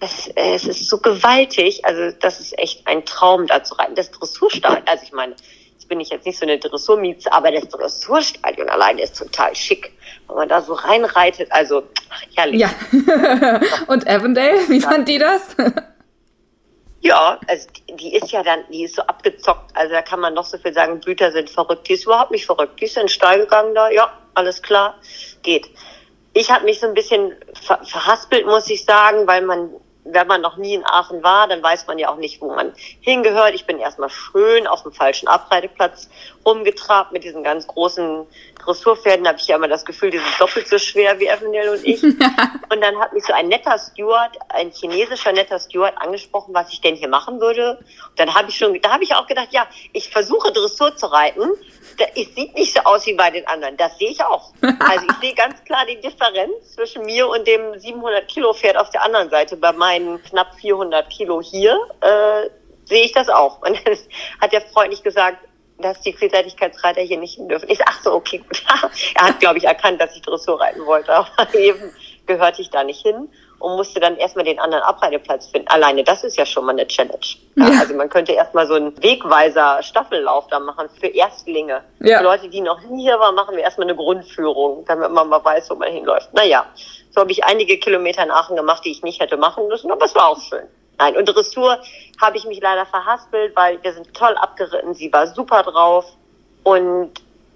Das, äh, es ist so gewaltig. Also das ist echt ein Traum, da zu reiten. Das Dressurstadion, also ich meine, jetzt bin ich jetzt nicht so eine Dressurmieze, aber das Dressurstadion alleine ist total schick wenn man da so reinreitet, also ach, herrlich. Ja. Und Avondale, wie ja. fand die das? Ja, also die, ist ja dann, die ist so abgezockt. Also da kann man noch so viel sagen, Büter sind verrückt. Die ist überhaupt nicht verrückt. Die ist in den Stall gegangen da. Ja, alles klar, geht. Ich habe mich so ein bisschen ver verhaspelt, muss ich sagen, weil man wenn man noch nie in Aachen war, dann weiß man ja auch nicht, wo man hingehört. Ich bin erstmal schön auf dem falschen Abreiteplatz rumgetrabt mit diesen ganz großen Dressurpferden. Habe ich ja immer das Gefühl, die sind doppelt so schwer wie Evanel und ich. und dann hat mich so ein netter Steward, ein chinesischer netter Steward angesprochen, was ich denn hier machen würde. Und dann habe ich schon, da habe ich auch gedacht, ja, ich versuche Dressur zu reiten. Es sieht nicht so aus wie bei den anderen. Das sehe ich auch. Also ich sehe ganz klar die Differenz zwischen mir und dem 700 Kilo Pferd auf der anderen Seite. Bei meinen knapp 400 Kilo hier äh, sehe ich das auch. Und dann hat der Freund nicht gesagt, dass die Vielseitigkeitsreiter hier nicht hin dürfen. Ich sage, ach so, okay, gut. er hat, glaube ich, erkannt, dass ich Dressur reiten wollte, aber eben gehörte ich da nicht hin und musste dann erstmal den anderen Abreiteplatz finden. Alleine das ist ja schon mal eine Challenge. Ja, ja. Also man könnte erstmal so einen Wegweiser Staffellauf da machen für Erstlinge. Ja. Für Leute, die noch nie hier waren, machen wir erstmal eine Grundführung, damit man mal weiß, wo man hinläuft. Naja, so habe ich einige Kilometer in Aachen gemacht, die ich nicht hätte machen müssen, aber es war auch schön. Nein, und Dressur habe ich mich leider verhaspelt, weil wir sind toll abgeritten. Sie war super drauf. Und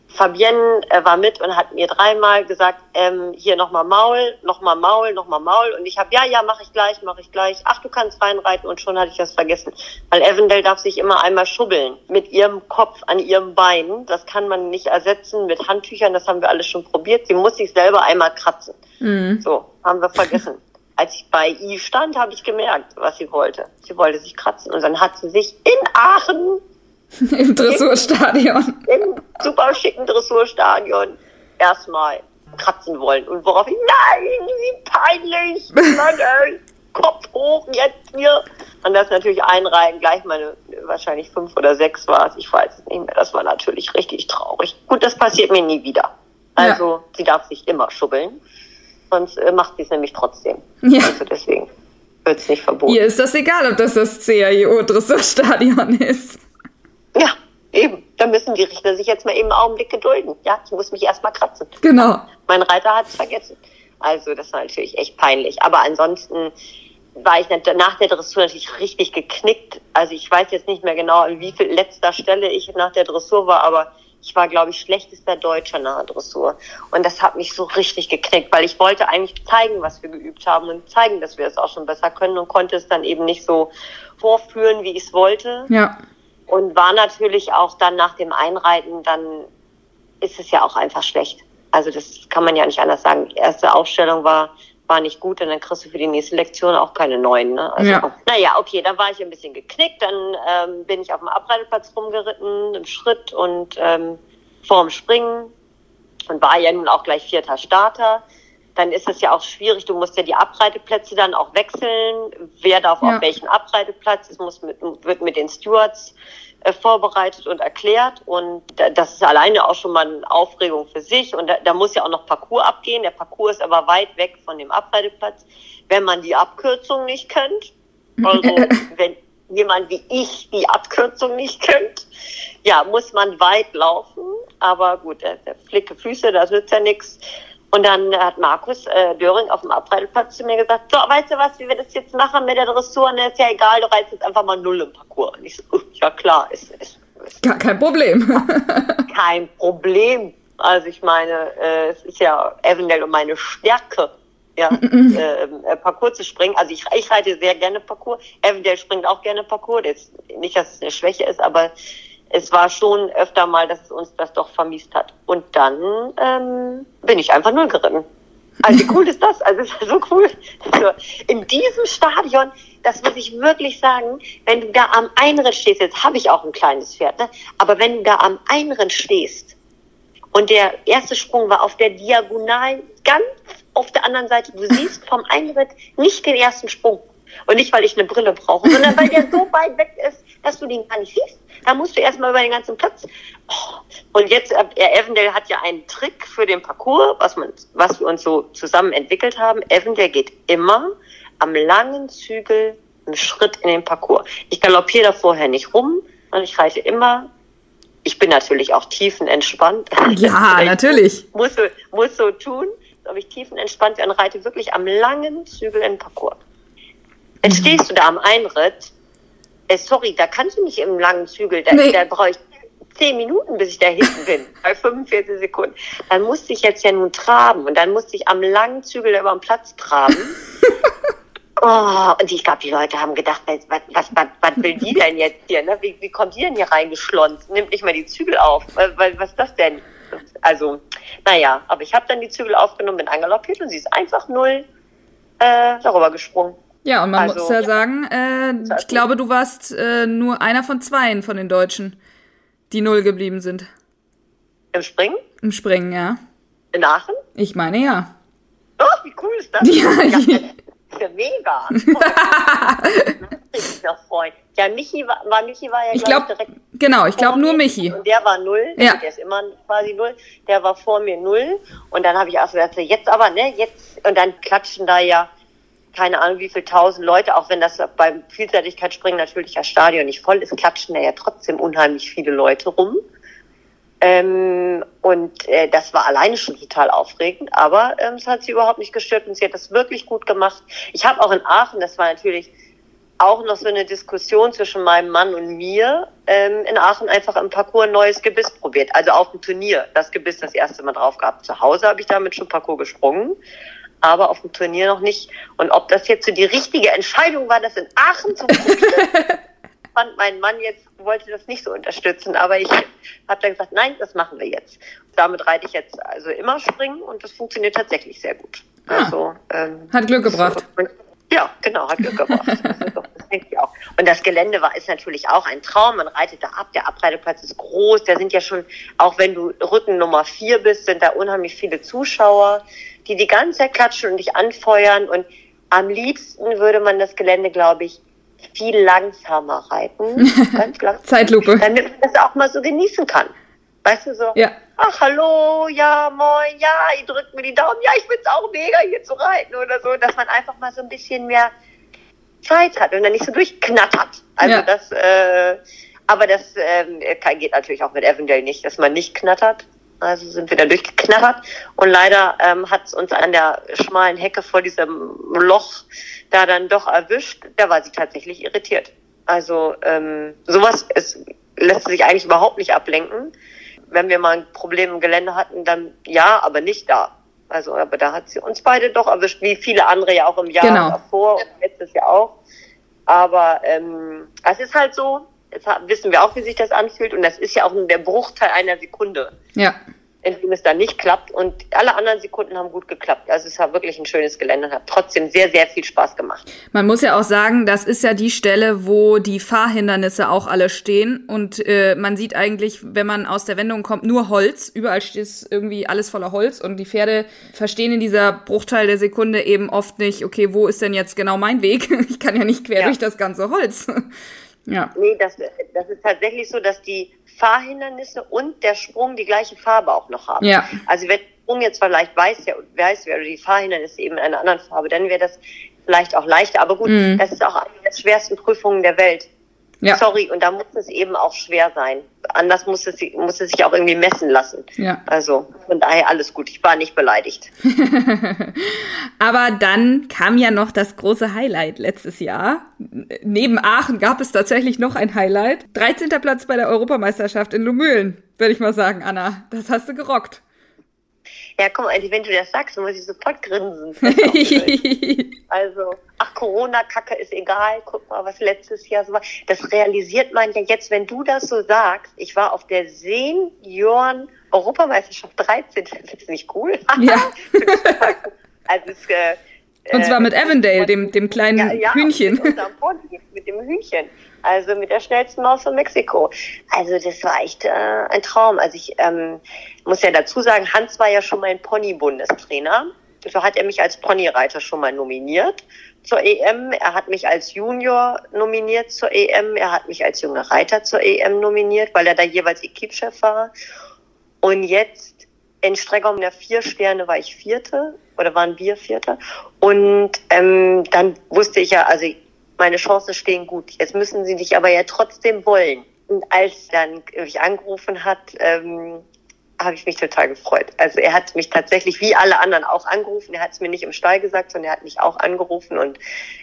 Fabienne äh, war mit und hat mir dreimal gesagt, ähm, hier nochmal Maul, nochmal Maul, nochmal Maul. Und ich habe, ja, ja, mache ich gleich, mache ich gleich. Ach, du kannst reinreiten. Und schon hatte ich das vergessen. Weil Evendel darf sich immer einmal schubbeln mit ihrem Kopf an ihrem Bein. Das kann man nicht ersetzen mit Handtüchern. Das haben wir alles schon probiert. Sie muss sich selber einmal kratzen. Mhm. So, haben wir vergessen als ich bei ihr stand, habe ich gemerkt, was sie wollte. Sie wollte sich kratzen und dann hat sie sich in Aachen im Dressurstadion im super schicken Dressurstadion erstmal kratzen wollen und worauf ich nein, wie peinlich, Mann, ey, Kopf hoch jetzt hier und das natürlich einreihen, gleich meine wahrscheinlich fünf oder sechs war es, ich weiß es nicht mehr. Das war natürlich richtig traurig. Gut, das passiert mir nie wieder. Also ja. sie darf sich immer schubbeln sonst äh, macht sie es nämlich trotzdem. Ja. Also deswegen wird es nicht verboten. Ihr ist das egal, ob das das CAIO-Dressurstadion ist. Ja, eben. Da müssen die Richter sich jetzt mal eben einen Augenblick gedulden. Ja, ich muss mich erstmal kratzen. Genau. Mein Reiter hat es vergessen. Also das war natürlich echt peinlich. Aber ansonsten war ich nach der Dressur natürlich richtig geknickt. Also ich weiß jetzt nicht mehr genau, an wie viel letzter Stelle ich nach der Dressur war, aber ich war, glaube ich, schlechtester Deutscher nach der Dressur. Und das hat mich so richtig geknickt, weil ich wollte eigentlich zeigen, was wir geübt haben und zeigen, dass wir es auch schon besser können und konnte es dann eben nicht so vorführen, wie ich es wollte. Ja. Und war natürlich auch dann nach dem Einreiten, dann ist es ja auch einfach schlecht. Also das kann man ja nicht anders sagen. Die erste Aufstellung war war nicht gut und dann kriegst du für die nächste Lektion auch keine neuen. Ne? Also, ja. Naja, okay, dann war ich ein bisschen geknickt, dann ähm, bin ich auf dem Abreiteplatz rumgeritten, im Schritt und ähm, vorm Springen und war ja nun auch gleich vierter Starter. Dann ist es ja auch schwierig, du musst ja die Abreiteplätze dann auch wechseln. Wer darf ja. auf welchen Abreiteplatz? Es muss mit, wird mit den Stewards vorbereitet und erklärt. Und das ist alleine auch schon mal eine Aufregung für sich. Und da, da muss ja auch noch Parcours abgehen. Der Parcours ist aber weit weg von dem Abreiteplatz. Wenn man die Abkürzung nicht kennt, also wenn jemand wie ich die Abkürzung nicht kennt, ja, muss man weit laufen. Aber gut, der, der flicke Füße, das nützt ja nichts. Und dann hat Markus äh, Döring auf dem Abreiteplatz zu mir gesagt, so, weißt du was, wie wir das jetzt machen mit der Dressur? Und ist ja egal, du reitest jetzt einfach mal null im Parcours. Und ich so, ja klar, ist, ist, ist Gar kein Problem. kein Problem. Also ich meine, äh, es ist ja eventuell um meine Stärke, ja, äh, äh, Parcours zu springen. Also ich, ich reite sehr gerne Parcours. Eventuell springt auch gerne Parcours. Jetzt nicht, dass es eine Schwäche ist, aber es war schon öfter mal, dass uns das doch vermisst hat. Und dann ähm, bin ich einfach null geritten. Also wie cool ist das? Also es ist so cool. Also in diesem Stadion, das muss ich wirklich sagen, wenn du da am Einritt stehst, jetzt habe ich auch ein kleines Pferd, ne? aber wenn du da am Einritt stehst und der erste Sprung war auf der Diagonal ganz auf der anderen Seite, du siehst vom Einritt nicht den ersten Sprung. Und nicht, weil ich eine Brille brauche, sondern weil der so weit weg ist, dass du den gar nicht siehst. Da musst du erstmal über den ganzen Platz. Oh. Und jetzt, äh, Evendale hat ja einen Trick für den Parcours, was, man, was wir uns so zusammen entwickelt haben. Evendale geht immer am langen Zügel einen Schritt in den Parcours. Ich galoppiere da vorher nicht rum, sondern ich reite immer ich bin natürlich auch tiefenentspannt. Ja, natürlich. Muss so, muss so tun, ob ich tiefenentspannt bin und reite wirklich am langen Zügel in den Parcours. Jetzt stehst du da am Einritt. Äh, sorry, da kannst du nicht im langen Zügel, da, nee. da brauche ich zehn Minuten, bis ich da hinten bin, bei 45 Sekunden. Dann musste ich jetzt ja nun traben und dann musste ich am langen Zügel über den Platz traben. Oh, und ich glaube, die Leute haben gedacht, was, was, was, was will die denn jetzt hier? Ne? Wie, wie kommt die denn hier reingeschlonzt? Nimmt nicht mal die Zügel auf. Was, was ist das denn? Also, naja, aber ich habe dann die Zügel aufgenommen, bin angelockiert und sie ist einfach null äh, darüber gesprungen. Ja, und man also, muss ja sagen, äh, ich glaube, du warst äh, nur einer von zweien von den Deutschen, die null geblieben sind. Im Springen? Im Springen, ja. In Aachen? Ich meine ja. Oh, wie cool ist das? Ja, ja. Ja, mega. ich noch freuen. Ja, Michi war, war Michi war ja ich glaub, direkt. Genau, ich glaube nur Michi. Und der war null. Ja. Der ist immer quasi null. Der war vor mir null. Und dann habe ich auch gesagt, jetzt aber, ne, jetzt. Und dann klatschen da ja keine Ahnung wie viel tausend Leute, auch wenn das beim Vielseitigkeitsspringen natürlich das Stadion nicht voll ist, klatschen da ja trotzdem unheimlich viele Leute rum. Ähm, und äh, das war alleine schon total aufregend, aber ähm, es hat sie überhaupt nicht gestört und sie hat das wirklich gut gemacht. Ich habe auch in Aachen, das war natürlich auch noch so eine Diskussion zwischen meinem Mann und mir, ähm, in Aachen einfach im Parcours ein neues Gebiss probiert. Also auf dem Turnier das Gebiss das erste Mal drauf gehabt. Zu Hause habe ich damit schon Parcours gesprungen, aber auf dem Turnier noch nicht. Und ob das jetzt so die richtige Entscheidung war, das in Aachen zu probieren, fand mein Mann jetzt, wollte das nicht so unterstützen, aber ich habe dann gesagt, nein, das machen wir jetzt. Damit reite ich jetzt also immer springen und das funktioniert tatsächlich sehr gut. Ah, also ähm, hat Glück gebracht. So, ja, genau, hat Glück gebracht. Das, das denke ich auch. Und das Gelände war ist natürlich auch ein Traum. Man reitet da ab. Der Abreiteplatz ist groß. Da sind ja schon, auch wenn du Rücken Nummer vier bist, sind da unheimlich viele Zuschauer, die die ganze Zeit klatschen und dich anfeuern. Und am liebsten würde man das Gelände, glaube ich, viel langsamer reiten. Ganz langsam. Zeitlupe. Damit man das auch mal so genießen kann. Weißt du so? Ja. Ach, hallo, ja, moin, ja, ihr drückt mir die Daumen, ja, ich find's auch mega, hier zu reiten oder so, dass man einfach mal so ein bisschen mehr Zeit hat und dann nicht so durchknattert. Also ja. das, äh, aber das ähm, geht natürlich auch mit Evendale nicht, dass man nicht knattert. Also sind wir da durchgeknattert und leider ähm, hat es uns an der schmalen Hecke vor diesem Loch da dann doch erwischt. Da war sie tatsächlich irritiert. Also ähm, sowas ist, lässt sich eigentlich überhaupt nicht ablenken. Wenn wir mal ein Problem im Gelände hatten, dann ja, aber nicht da. Also, aber da hat sie uns beide doch erwischt, wie viele andere ja auch im Jahr genau. davor und letztes Jahr auch. Aber ähm, es ist halt so, Jetzt wissen wir auch, wie sich das anfühlt. Und das ist ja auch nur der Bruchteil einer Sekunde. Ja. In dem es dann nicht klappt. Und alle anderen Sekunden haben gut geklappt. Also es war wirklich ein schönes Gelände und hat trotzdem sehr, sehr viel Spaß gemacht. Man muss ja auch sagen, das ist ja die Stelle, wo die Fahrhindernisse auch alle stehen. Und äh, man sieht eigentlich, wenn man aus der Wendung kommt, nur Holz. Überall ist irgendwie alles voller Holz. Und die Pferde verstehen in dieser Bruchteil der Sekunde eben oft nicht, okay, wo ist denn jetzt genau mein Weg? Ich kann ja nicht quer ja. durch das ganze Holz. Ja. Nee, das, das ist tatsächlich so, dass die Fahrhindernisse und der Sprung die gleiche Farbe auch noch haben. Ja. Also wenn der Sprung jetzt vielleicht weiß, ja, weiß wäre oder die Fahrhindernisse eben in einer anderen Farbe, dann wäre das vielleicht auch leichter. Aber gut, mhm. das ist auch eine der schwersten Prüfungen der Welt. Ja. Sorry, und da muss es eben auch schwer sein. anders muss es, muss es sich auch irgendwie messen lassen. Ja. Also von daher alles gut. Ich war nicht beleidigt. Aber dann kam ja noch das große Highlight letztes Jahr. Neben Aachen gab es tatsächlich noch ein Highlight. 13. Platz bei der Europameisterschaft in Lumülen, würde ich mal sagen, Anna. Das hast du gerockt. Ja, guck mal, wenn du das sagst, muss ich sofort grinsen. also, ach, Corona-Kacke ist egal. Guck mal, was letztes Jahr so war. Das realisiert man ja jetzt, wenn du das so sagst. Ich war auf der Senioren Europameisterschaft 13. Das ist nicht cool. Ja. also, es, äh, und zwar mit Avondale, dem, dem kleinen ja, ja, Hühnchen. Mit, mit dem Hühnchen. Also mit der schnellsten Maus von Mexiko. Also das war echt äh, ein Traum. Also ich ähm, muss ja dazu sagen, Hans war ja schon mein Pony-Bundestrainer. So hat er mich als Ponyreiter schon mal nominiert zur EM. Er hat mich als Junior nominiert zur EM. Er hat mich als junger Reiter zur EM nominiert, weil er da jeweils Equipchef war. Und jetzt in Streckom der vier Sterne war ich Vierte oder waren wir Vierter. Und ähm, dann wusste ich ja, also meine Chancen stehen gut. Jetzt müssen sie dich aber ja trotzdem wollen. Und als dann mich angerufen hat, ähm, habe ich mich total gefreut. Also er hat mich tatsächlich wie alle anderen auch angerufen. Er hat es mir nicht im Stall gesagt, sondern er hat mich auch angerufen und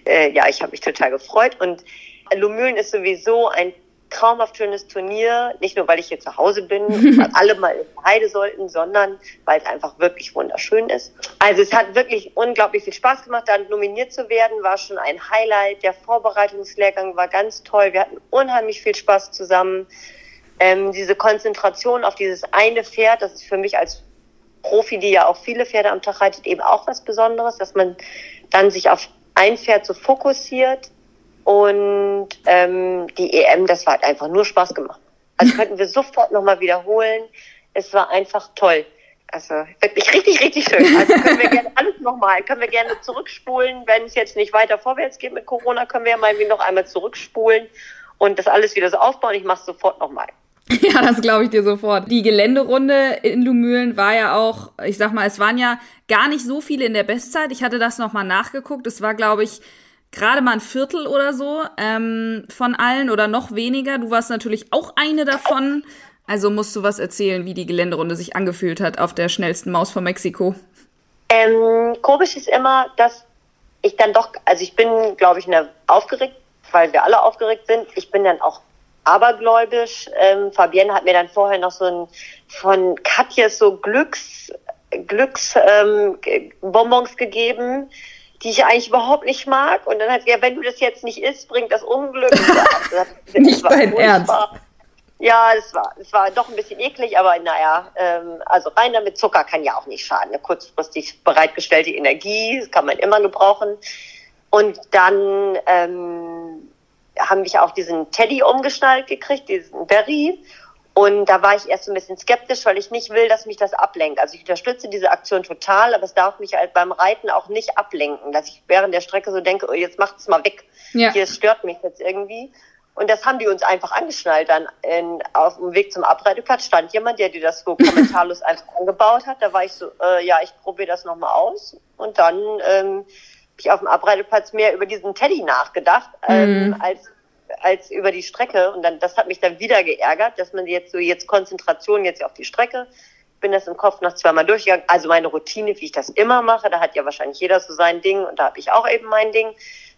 äh, ja, ich habe mich total gefreut. Und Lumülen ist sowieso ein traumhaft schönes Turnier, nicht nur weil ich hier zu Hause bin und weil alle mal in Heide sollten, sondern weil es einfach wirklich wunderschön ist. Also es hat wirklich unglaublich viel Spaß gemacht, dann nominiert zu werden, war schon ein Highlight. Der Vorbereitungslehrgang war ganz toll. Wir hatten unheimlich viel Spaß zusammen. Ähm, diese Konzentration auf dieses eine Pferd, das ist für mich als Profi, die ja auch viele Pferde am Tag reitet, eben auch was Besonderes, dass man dann sich auf ein Pferd so fokussiert und ähm, die EM, das war halt einfach nur Spaß gemacht. Also könnten wir sofort nochmal wiederholen. Es war einfach toll. Also wirklich richtig, richtig schön. Also können wir gerne alles nochmal, können wir gerne zurückspulen. Wenn es jetzt nicht weiter vorwärts geht mit Corona, können wir ja mal noch einmal zurückspulen und das alles wieder so aufbauen. Ich mache es sofort nochmal. Ja, das glaube ich dir sofort. Die Geländerunde in Lumülen war ja auch, ich sag mal, es waren ja gar nicht so viele in der Bestzeit. Ich hatte das nochmal nachgeguckt. Es war, glaube ich, gerade mal ein Viertel oder so ähm, von allen oder noch weniger. Du warst natürlich auch eine davon. Also musst du was erzählen, wie die Geländerunde sich angefühlt hat auf der schnellsten Maus von Mexiko. Ähm, komisch ist immer, dass ich dann doch, also ich bin, glaube ich, aufgeregt, weil wir alle aufgeregt sind. Ich bin dann auch abergläubisch. Ähm, Fabienne hat mir dann vorher noch so ein von Katjes so Glücks Glücksbonbons ähm, gegeben die ich eigentlich überhaupt nicht mag. Und dann hat sie ja, wenn du das jetzt nicht isst, bringt das Unglück. das, nicht dein Ernst. Ja, es war, es war doch ein bisschen eklig, aber naja, ähm, also rein damit Zucker kann ja auch nicht schaden. Eine kurzfristig bereitgestellte Energie das kann man immer gebrauchen. Und dann ähm, haben wir auch diesen Teddy umgeschnallt gekriegt, diesen Berry. Und da war ich erst so ein bisschen skeptisch, weil ich nicht will, dass mich das ablenkt. Also ich unterstütze diese Aktion total, aber es darf mich halt beim Reiten auch nicht ablenken, dass ich während der Strecke so denke, oh, jetzt macht es mal weg. Ja. Hier stört mich jetzt irgendwie. Und das haben die uns einfach angeschnallt. Dann in, auf dem Weg zum Abreiteplatz stand jemand, der dir das so kommentarlos einfach angebaut hat. Da war ich so, äh, ja, ich probiere das nochmal aus. Und dann ähm, habe ich auf dem Abreiteplatz mehr über diesen Teddy nachgedacht, ähm, mhm. als als über die Strecke. Und dann, das hat mich dann wieder geärgert, dass man jetzt so jetzt Konzentration jetzt auf die Strecke. Bin das im Kopf noch zweimal durchgegangen. Also meine Routine, wie ich das immer mache, da hat ja wahrscheinlich jeder so sein Ding und da habe ich auch eben mein Ding.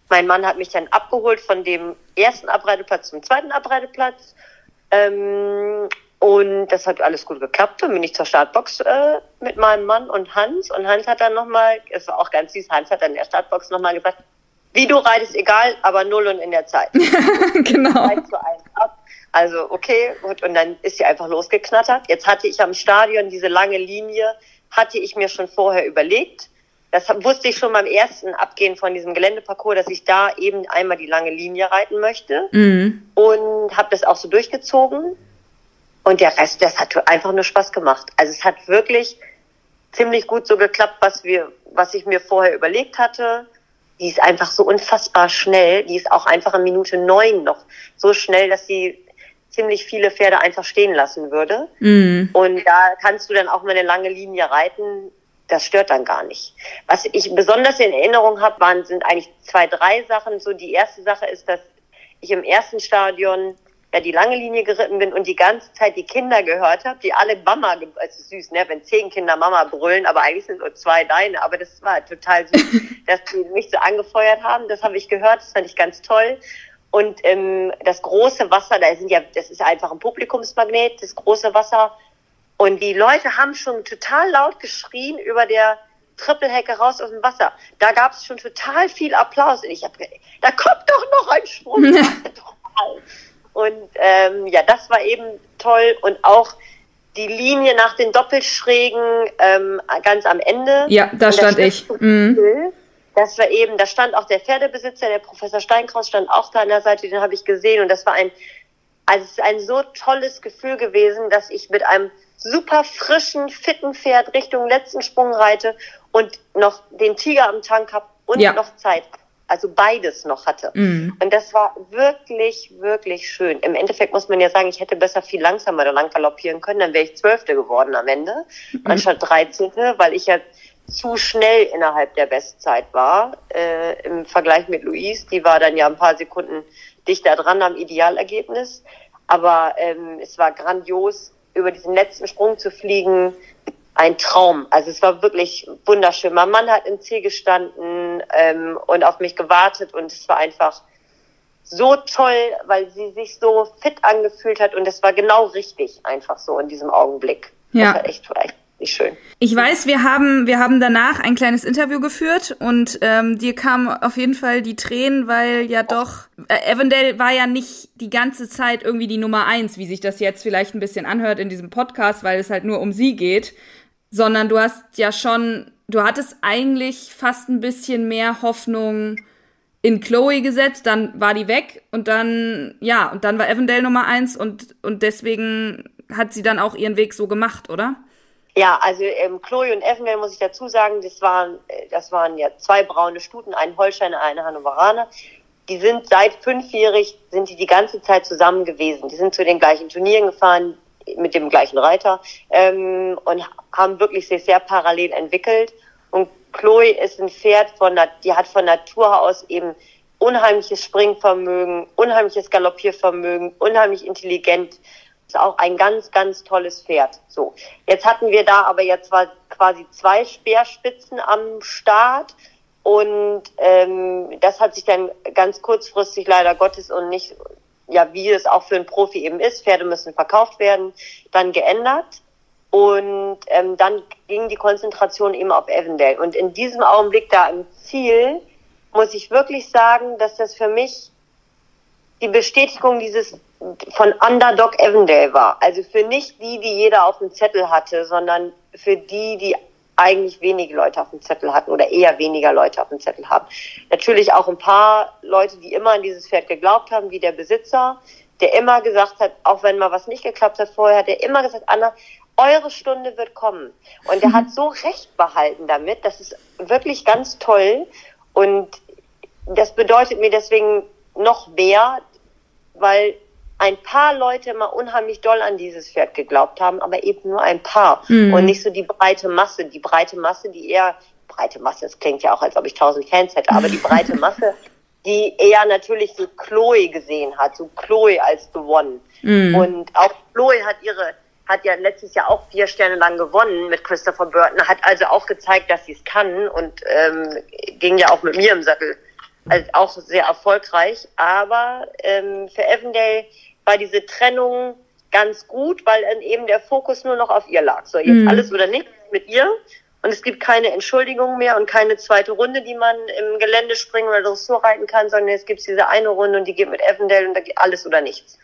Mein Mann hat mich dann abgeholt von dem ersten Abreiteplatz zum zweiten Abreiteplatz. Ähm, und das hat alles gut geklappt. Dann bin ich zur Startbox äh, mit meinem Mann und Hans. Und Hans hat dann nochmal, es war auch ganz süß, Hans hat dann in der Startbox nochmal gesagt, wie du reitest, egal, aber null und in der Zeit. genau. Also, okay, gut, und dann ist sie einfach losgeknattert. Jetzt hatte ich am Stadion diese lange Linie, hatte ich mir schon vorher überlegt. Das wusste ich schon beim ersten Abgehen von diesem Geländeparcours, dass ich da eben einmal die lange Linie reiten möchte. Mhm. Und habe das auch so durchgezogen. Und der Rest, das hat einfach nur Spaß gemacht. Also es hat wirklich ziemlich gut so geklappt, was wir, was ich mir vorher überlegt hatte die ist einfach so unfassbar schnell. Die ist auch einfach in Minute neun noch so schnell, dass sie ziemlich viele Pferde einfach stehen lassen würde. Mhm. Und da kannst du dann auch mal eine lange Linie reiten. Das stört dann gar nicht. Was ich besonders in Erinnerung habe, waren sind eigentlich zwei, drei Sachen. So die erste Sache ist, dass ich im ersten Stadion ja die lange Linie geritten bin und die ganze Zeit die Kinder gehört habe, die alle Mama, also süß, ne, wenn zehn Kinder Mama brüllen, aber eigentlich sind nur zwei deine, aber das war total süß, dass die mich so angefeuert haben. Das habe ich gehört, das fand ich ganz toll. Und ähm, das große Wasser, da sind ja, das ist einfach ein Publikumsmagnet, das große Wasser. Und die Leute haben schon total laut geschrien über der Trippelhecke raus aus dem Wasser. Da gab es schon total viel Applaus. Und ich habe da kommt doch noch ein Sprung. und ähm, ja, das war eben toll. Und auch die Linie nach den Doppelschrägen ähm, ganz am Ende. Ja, da stand ich. Mhm. Das war eben, da stand auch der Pferdebesitzer, der Professor Steinkraus stand auch da an der Seite, den habe ich gesehen und das war ein, also es ist ein so tolles Gefühl gewesen, dass ich mit einem super frischen, fitten Pferd Richtung letzten Sprung reite und noch den Tiger am Tank habe und ja. noch Zeit. Also beides noch hatte. Mhm. Und das war wirklich, wirklich schön. Im Endeffekt muss man ja sagen, ich hätte besser viel langsamer da lang galoppieren können, dann wäre ich Zwölfte geworden am Ende, mhm. anstatt Dreizehnte, weil ich ja zu schnell innerhalb der Bestzeit war äh, im Vergleich mit Louise. Die war dann ja ein paar Sekunden dichter dran am Idealergebnis. Aber ähm, es war grandios, über diesen letzten Sprung zu fliegen. Ein Traum. Also es war wirklich wunderschön. Mein Mann hat im Ziel gestanden ähm, und auf mich gewartet und es war einfach so toll, weil sie sich so fit angefühlt hat und es war genau richtig einfach so in diesem Augenblick. Ja. Das war echt, echt nicht schön. Ich weiß, wir haben, wir haben danach ein kleines Interview geführt und ähm, dir kamen auf jeden Fall die Tränen, weil ja doch, äh, Avondale war ja nicht die ganze Zeit irgendwie die Nummer eins, wie sich das jetzt vielleicht ein bisschen anhört in diesem Podcast, weil es halt nur um sie geht, sondern du hast ja schon, du hattest eigentlich fast ein bisschen mehr Hoffnung in Chloe gesetzt, dann war die weg und dann, ja, und dann war Avondale Nummer eins und, und deswegen hat sie dann auch ihren Weg so gemacht, oder? Ja, also ähm, Chloe und Effenwell muss ich dazu sagen, das waren, äh, das waren ja zwei braune Stuten, ein Holsteiner, eine Hannoveraner. Die sind seit fünfjährig, sind die die ganze Zeit zusammen gewesen. Die sind zu den gleichen Turnieren gefahren, mit dem gleichen Reiter ähm, und haben wirklich sich sehr parallel entwickelt. Und Chloe ist ein Pferd von, die hat von Natur aus eben unheimliches Springvermögen, unheimliches Galoppiervermögen, unheimlich intelligent ist auch ein ganz, ganz tolles Pferd. So. Jetzt hatten wir da aber jetzt quasi zwei Speerspitzen am Start. Und ähm, das hat sich dann ganz kurzfristig leider Gottes und nicht, ja, wie es auch für einen Profi eben ist, Pferde müssen verkauft werden, dann geändert. Und ähm, dann ging die Konzentration eben auf Avondale. Und in diesem Augenblick da im Ziel muss ich wirklich sagen, dass das für mich die Bestätigung dieses von Underdog Avondale war. Also für nicht die, die jeder auf dem Zettel hatte, sondern für die, die eigentlich wenige Leute auf dem Zettel hatten oder eher weniger Leute auf dem Zettel haben. Natürlich auch ein paar Leute, die immer an dieses Pferd geglaubt haben, wie der Besitzer, der immer gesagt hat, auch wenn mal was nicht geklappt hat vorher, der immer gesagt, Anna, eure Stunde wird kommen. Und er hat so recht behalten damit, das ist wirklich ganz toll. Und das bedeutet mir deswegen noch mehr, weil ein paar Leute immer unheimlich doll an dieses Pferd geglaubt haben, aber eben nur ein paar mhm. und nicht so die breite Masse. Die breite Masse, die eher, breite Masse, das klingt ja auch, als ob ich tausend Fans hätte, aber die breite Masse, die eher natürlich so Chloe gesehen hat, so Chloe als gewonnen. Mhm. Und auch Chloe hat ihre, hat ja letztes Jahr auch vier Sterne lang gewonnen mit Christopher Burton, hat also auch gezeigt, dass sie es kann und ähm, ging ja auch mit mir im Sattel also auch sehr erfolgreich. Aber ähm, für Evendale war diese Trennung ganz gut, weil eben der Fokus nur noch auf ihr lag. So, jetzt mhm. alles oder nichts mit ihr. Und es gibt keine Entschuldigung mehr und keine zweite Runde, die man im Gelände springen oder Dressur reiten kann, sondern es gibt diese eine Runde und die geht mit Evendale und da geht alles oder nichts.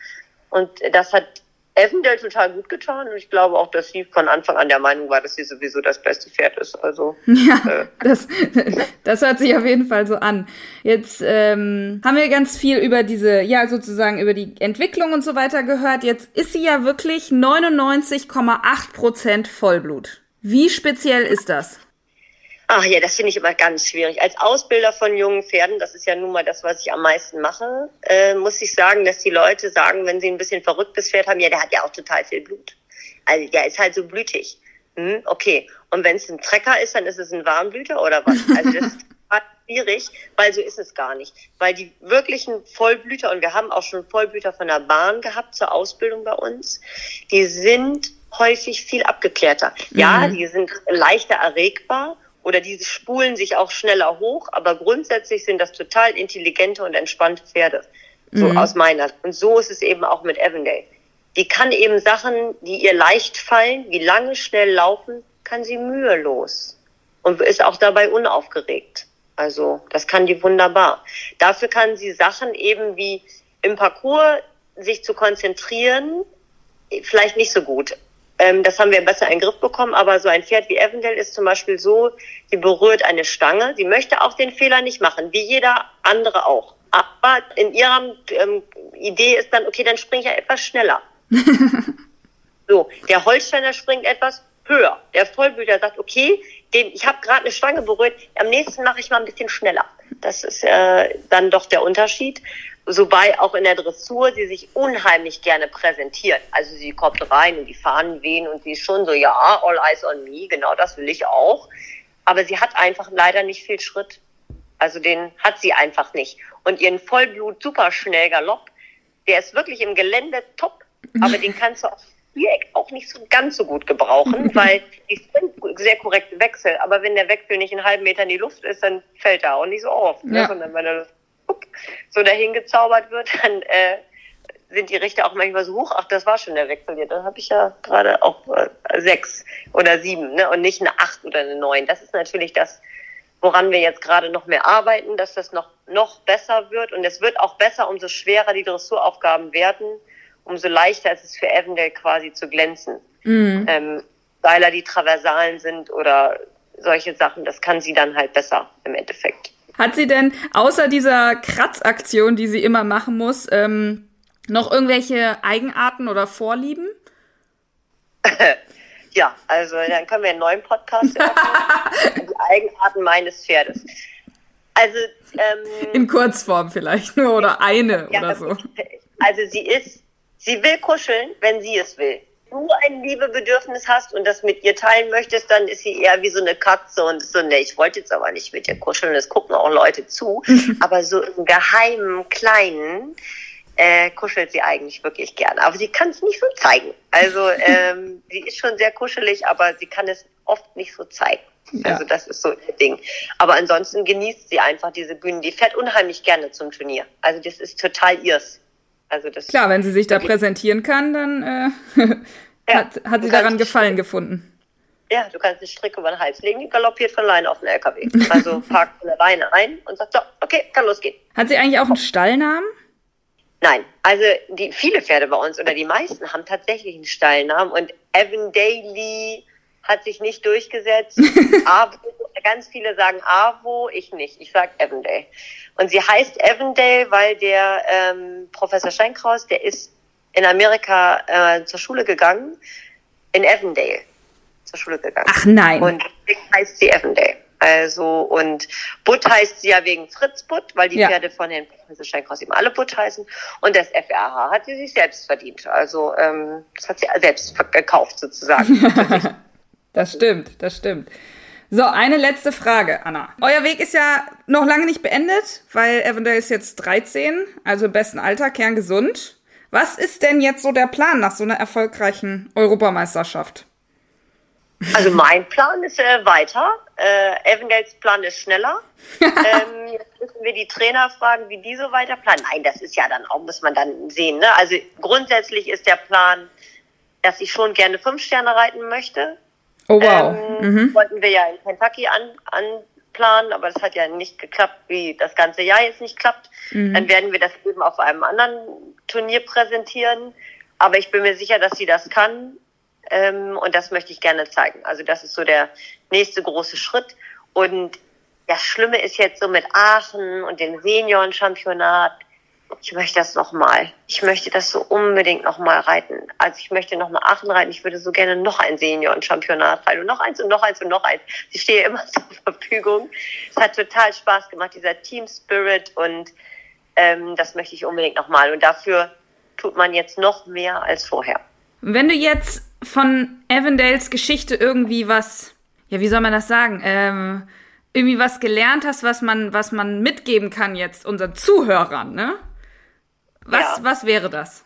Und das hat Evendale total gut getan und ich glaube auch, dass sie von Anfang an der Meinung war, dass sie sowieso das beste Pferd ist. Also ja, äh. das, das hört sich auf jeden Fall so an. Jetzt ähm, haben wir ganz viel über diese, ja sozusagen über die Entwicklung und so weiter gehört. Jetzt ist sie ja wirklich 99,8 Prozent Vollblut. Wie speziell ist das? Ach ja, das finde ich immer ganz schwierig. Als Ausbilder von jungen Pferden, das ist ja nun mal das, was ich am meisten mache, äh, muss ich sagen, dass die Leute sagen, wenn sie ein bisschen verrücktes Pferd haben, ja, der hat ja auch total viel Blut. Also der ist halt so blütig. Hm, okay. Und wenn es ein Trecker ist, dann ist es ein Warmblüter oder was? Also das ist schwierig, weil so ist es gar nicht. Weil die wirklichen Vollblüter, und wir haben auch schon Vollblüter von der Bahn gehabt zur Ausbildung bei uns, die sind häufig viel abgeklärter. Mhm. Ja, die sind leichter erregbar oder die spulen sich auch schneller hoch, aber grundsätzlich sind das total intelligente und entspannte Pferde. So mhm. aus meiner. Und so ist es eben auch mit Avondale. Die kann eben Sachen, die ihr leicht fallen, wie lange schnell laufen, kann sie mühelos und ist auch dabei unaufgeregt. Also das kann die wunderbar. Dafür kann sie Sachen eben wie im Parcours sich zu konzentrieren, vielleicht nicht so gut. Ähm, das haben wir besser in den Griff bekommen, aber so ein Pferd wie Avondale ist zum Beispiel so, sie berührt eine Stange, sie möchte auch den Fehler nicht machen, wie jeder andere auch. Aber in ihrer ähm, Idee ist dann, okay, dann springe ich ja etwas schneller. so, der Holsteiner springt etwas höher. Der Vollblüter sagt, okay, den, ich habe gerade eine Stange berührt, am nächsten mache ich mal ein bisschen schneller. Das ist äh, dann doch der Unterschied. Wobei auch in der Dressur sie sich unheimlich gerne präsentiert. Also sie kommt rein und die Fahnen wehen und sie ist schon so, ja, all eyes on me, genau das will ich auch. Aber sie hat einfach leider nicht viel Schritt. Also den hat sie einfach nicht. Und ihren Vollblut superschnell Galopp, der ist wirklich im Gelände top, aber den kannst du auch Viereck auch nicht so ganz so gut gebrauchen, weil die sind sehr korrekte Wechsel. Aber wenn der Wechsel nicht einen halben Meter in die Luft ist, dann fällt er auch nicht so auf. Ne? Ja. Sondern wenn er so dahin gezaubert wird, dann äh, sind die Richter auch manchmal so hoch. Ach, das war schon der Wechsel hier. Dann habe ich ja gerade auch äh, sechs oder sieben ne? und nicht eine acht oder eine neun. Das ist natürlich das, woran wir jetzt gerade noch mehr arbeiten, dass das noch, noch besser wird. Und es wird auch besser, umso schwerer die Dressuraufgaben werden umso leichter ist es für Avondale quasi zu glänzen. Mhm. Ähm, weil er die Traversalen sind oder solche Sachen, das kann sie dann halt besser im Endeffekt. Hat sie denn außer dieser Kratzaktion, die sie immer machen muss, ähm, noch irgendwelche Eigenarten oder Vorlieben? ja, also dann können wir einen neuen Podcast öffnen. die Eigenarten meines Pferdes. Also ähm, in Kurzform vielleicht nur oder eine ja, oder so. Also sie ist Sie will kuscheln, wenn sie es will. Wenn du ein Liebebedürfnis hast und das mit ihr teilen möchtest, dann ist sie eher wie so eine Katze und so, ne, ich wollte jetzt aber nicht mit ihr kuscheln, es gucken auch Leute zu. aber so im geheimen, kleinen, äh, kuschelt sie eigentlich wirklich gerne. Aber sie kann es nicht so zeigen. Also ähm, sie ist schon sehr kuschelig, aber sie kann es oft nicht so zeigen. Ja. Also das ist so ihr Ding. Aber ansonsten genießt sie einfach diese Bühnen. Die fährt unheimlich gerne zum Turnier. Also das ist total ihrs. Also das Klar, wenn sie sich da präsentieren kann, dann äh, ja, hat, hat sie daran Gefallen gefunden. Ja, du kannst den Strick über den Hals legen, die galoppiert von alleine auf den LKW. Also parkt von alleine ein und sagt, so, okay, kann losgehen. Hat sie eigentlich auch einen Stallnamen? Nein, also die viele Pferde bei uns oder die meisten haben tatsächlich einen Stallnamen und Evan Daly hat sich nicht durchgesetzt. Avo, ganz viele sagen Avo, ich nicht. Ich sag Evandale. Und sie heißt Evandale, weil der ähm, Professor Steinkraus, der ist in Amerika äh, zur Schule gegangen, in Evandale zur Schule gegangen. Ach nein. Und deswegen heißt sie Evandale. Also, und Butt heißt sie ja wegen Fritz Butt, weil die ja. Pferde von den Professor Steinkraus eben alle Butt heißen. Und das FRH hat sie sich selbst verdient. Also, ähm, das hat sie selbst gekauft sozusagen. Das stimmt, das stimmt. So, eine letzte Frage, Anna. Euer Weg ist ja noch lange nicht beendet, weil Avondale ist jetzt 13, also im besten Alter, kerngesund. Was ist denn jetzt so der Plan nach so einer erfolgreichen Europameisterschaft? Also mein Plan ist äh, weiter. Äh, Avondales Plan ist schneller. ähm, jetzt müssen wir die Trainer fragen, wie die so weiter planen. Nein, das ist ja dann auch, muss man dann sehen. Ne? Also grundsätzlich ist der Plan, dass ich schon gerne fünf Sterne reiten möchte. Oh wow. Ähm, mhm. Wollten wir ja in Kentucky an, anplanen, aber das hat ja nicht geklappt, wie das ganze Jahr jetzt nicht klappt. Mhm. Dann werden wir das eben auf einem anderen Turnier präsentieren. Aber ich bin mir sicher, dass sie das kann. Ähm, und das möchte ich gerne zeigen. Also das ist so der nächste große Schritt. Und das Schlimme ist jetzt so mit Aachen und dem Senioren-Championat ich möchte das nochmal. Ich möchte das so unbedingt nochmal reiten. Also ich möchte nochmal Aachen reiten. Ich würde so gerne noch ein Senioren-Championat reiten und noch eins und noch eins und noch eins. Ich stehe immer zur Verfügung. Es hat total Spaß gemacht, dieser Team Spirit und ähm, das möchte ich unbedingt nochmal. Und dafür tut man jetzt noch mehr als vorher. Wenn du jetzt von Avondales Geschichte irgendwie was, ja, wie soll man das sagen, ähm, irgendwie was gelernt hast, was man, was man mitgeben kann jetzt unseren Zuhörern, ne? Was, ja. was wäre das?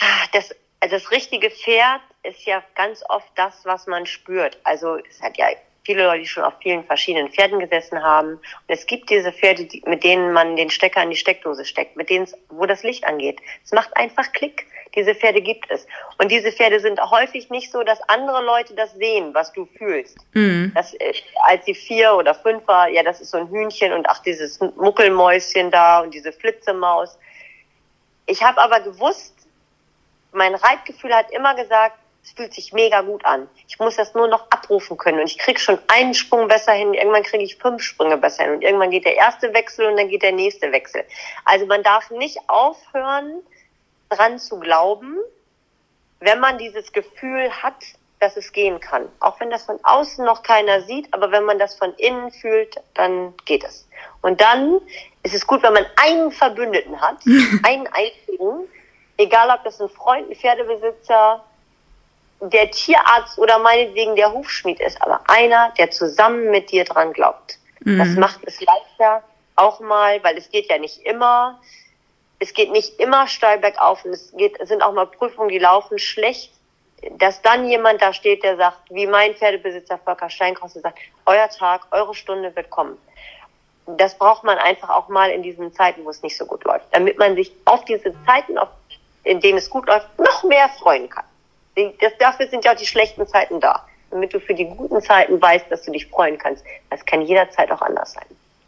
Ah, das, also das richtige Pferd ist ja ganz oft das, was man spürt. Also es hat ja viele Leute, die schon auf vielen verschiedenen Pferden gesessen haben. Und es gibt diese Pferde, die, mit denen man den Stecker in die Steckdose steckt, mit denen wo das Licht angeht. Es macht einfach Klick. Diese Pferde gibt es. Und diese Pferde sind häufig nicht so, dass andere Leute das sehen, was du fühlst. Mhm. Das, äh, als sie vier oder fünf war, ja, das ist so ein Hühnchen und ach, dieses Muckelmäuschen da und diese Flitzemaus. Ich habe aber gewusst, mein Reitgefühl hat immer gesagt, es fühlt sich mega gut an. Ich muss das nur noch abrufen können und ich krieg schon einen Sprung besser hin. Irgendwann kriege ich fünf Sprünge besser hin und irgendwann geht der erste Wechsel und dann geht der nächste Wechsel. Also man darf nicht aufhören, dran zu glauben, wenn man dieses Gefühl hat, dass es gehen kann. Auch wenn das von außen noch keiner sieht, aber wenn man das von innen fühlt, dann geht es. Und dann ist es gut, wenn man einen Verbündeten hat, einen einzigen, egal ob das ein Freund, ein Pferdebesitzer, der Tierarzt oder meinetwegen der Hufschmied ist, aber einer, der zusammen mit dir dran glaubt. Mhm. Das macht es leichter, auch mal, weil es geht ja nicht immer, es geht nicht immer steil bergauf und es geht, es sind auch mal Prüfungen, die laufen schlecht, dass dann jemand da steht, der sagt, wie mein Pferdebesitzer Volker Steinkraus, der sagt, euer Tag, eure Stunde wird kommen. Das braucht man einfach auch mal in diesen Zeiten, wo es nicht so gut läuft, damit man sich auf diese Zeiten, auf, in denen es gut läuft, noch mehr freuen kann. Das, dafür sind ja auch die schlechten Zeiten da. Damit du für die guten Zeiten weißt, dass du dich freuen kannst. Das kann jederzeit auch anders sein.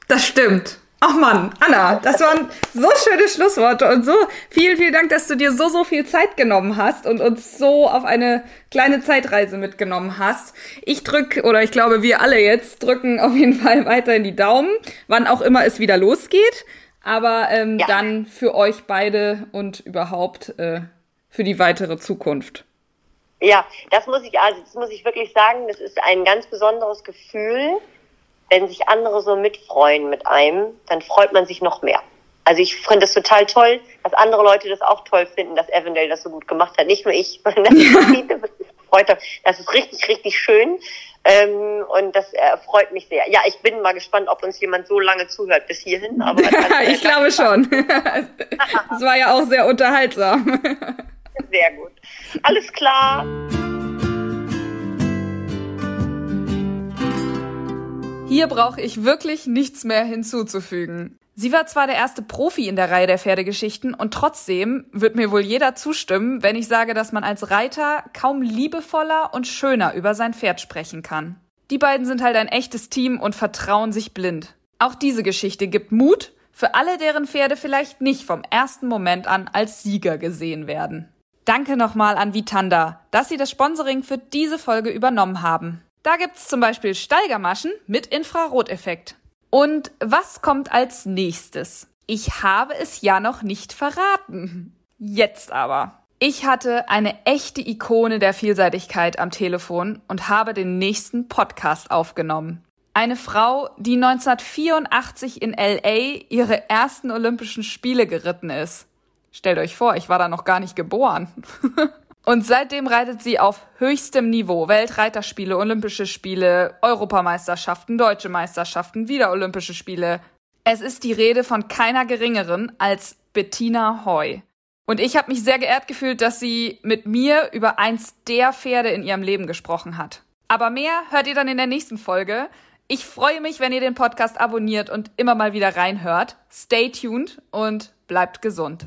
Das stimmt. Ach Mann, Anna, das waren so schöne Schlussworte und so vielen, vielen Dank, dass du dir so, so viel Zeit genommen hast und uns so auf eine kleine Zeitreise mitgenommen hast. Ich drück, oder ich glaube, wir alle jetzt drücken auf jeden Fall weiterhin die Daumen, wann auch immer es wieder losgeht. Aber ähm, ja. dann für euch beide und überhaupt äh, für die weitere Zukunft. Ja, das muss ich, also das muss ich wirklich sagen, das ist ein ganz besonderes Gefühl, wenn sich andere so mitfreuen mit einem, dann freut man sich noch mehr. Also ich finde das total toll, dass andere Leute das auch toll finden, dass Evandale das so gut gemacht hat. Nicht nur ich, sondern dass ja. viele gefreut haben. Das ist richtig, richtig schön. Ähm, und das äh, freut mich sehr. Ja, ich bin mal gespannt, ob uns jemand so lange zuhört bis hierhin. Aber ich glaube schon. Es war ja auch sehr unterhaltsam. Sehr gut. Alles klar. Hier brauche ich wirklich nichts mehr hinzuzufügen. Sie war zwar der erste Profi in der Reihe der Pferdegeschichten und trotzdem wird mir wohl jeder zustimmen, wenn ich sage, dass man als Reiter kaum liebevoller und schöner über sein Pferd sprechen kann. Die beiden sind halt ein echtes Team und vertrauen sich blind. Auch diese Geschichte gibt Mut für alle, deren Pferde vielleicht nicht vom ersten Moment an als Sieger gesehen werden. Danke nochmal an Vitanda, dass sie das Sponsoring für diese Folge übernommen haben. Da gibt's zum Beispiel Steigermaschen mit Infraroteffekt. Und was kommt als nächstes? Ich habe es ja noch nicht verraten. Jetzt aber. Ich hatte eine echte Ikone der Vielseitigkeit am Telefon und habe den nächsten Podcast aufgenommen. Eine Frau, die 1984 in LA ihre ersten Olympischen Spiele geritten ist. Stellt euch vor, ich war da noch gar nicht geboren. Und seitdem reitet sie auf höchstem Niveau. Weltreiterspiele, Olympische Spiele, Europameisterschaften, deutsche Meisterschaften, wieder Olympische Spiele. Es ist die Rede von keiner geringeren als Bettina Hoy. Und ich habe mich sehr geehrt gefühlt, dass sie mit mir über eins der Pferde in ihrem Leben gesprochen hat. Aber mehr hört ihr dann in der nächsten Folge. Ich freue mich, wenn ihr den Podcast abonniert und immer mal wieder reinhört. Stay tuned und bleibt gesund.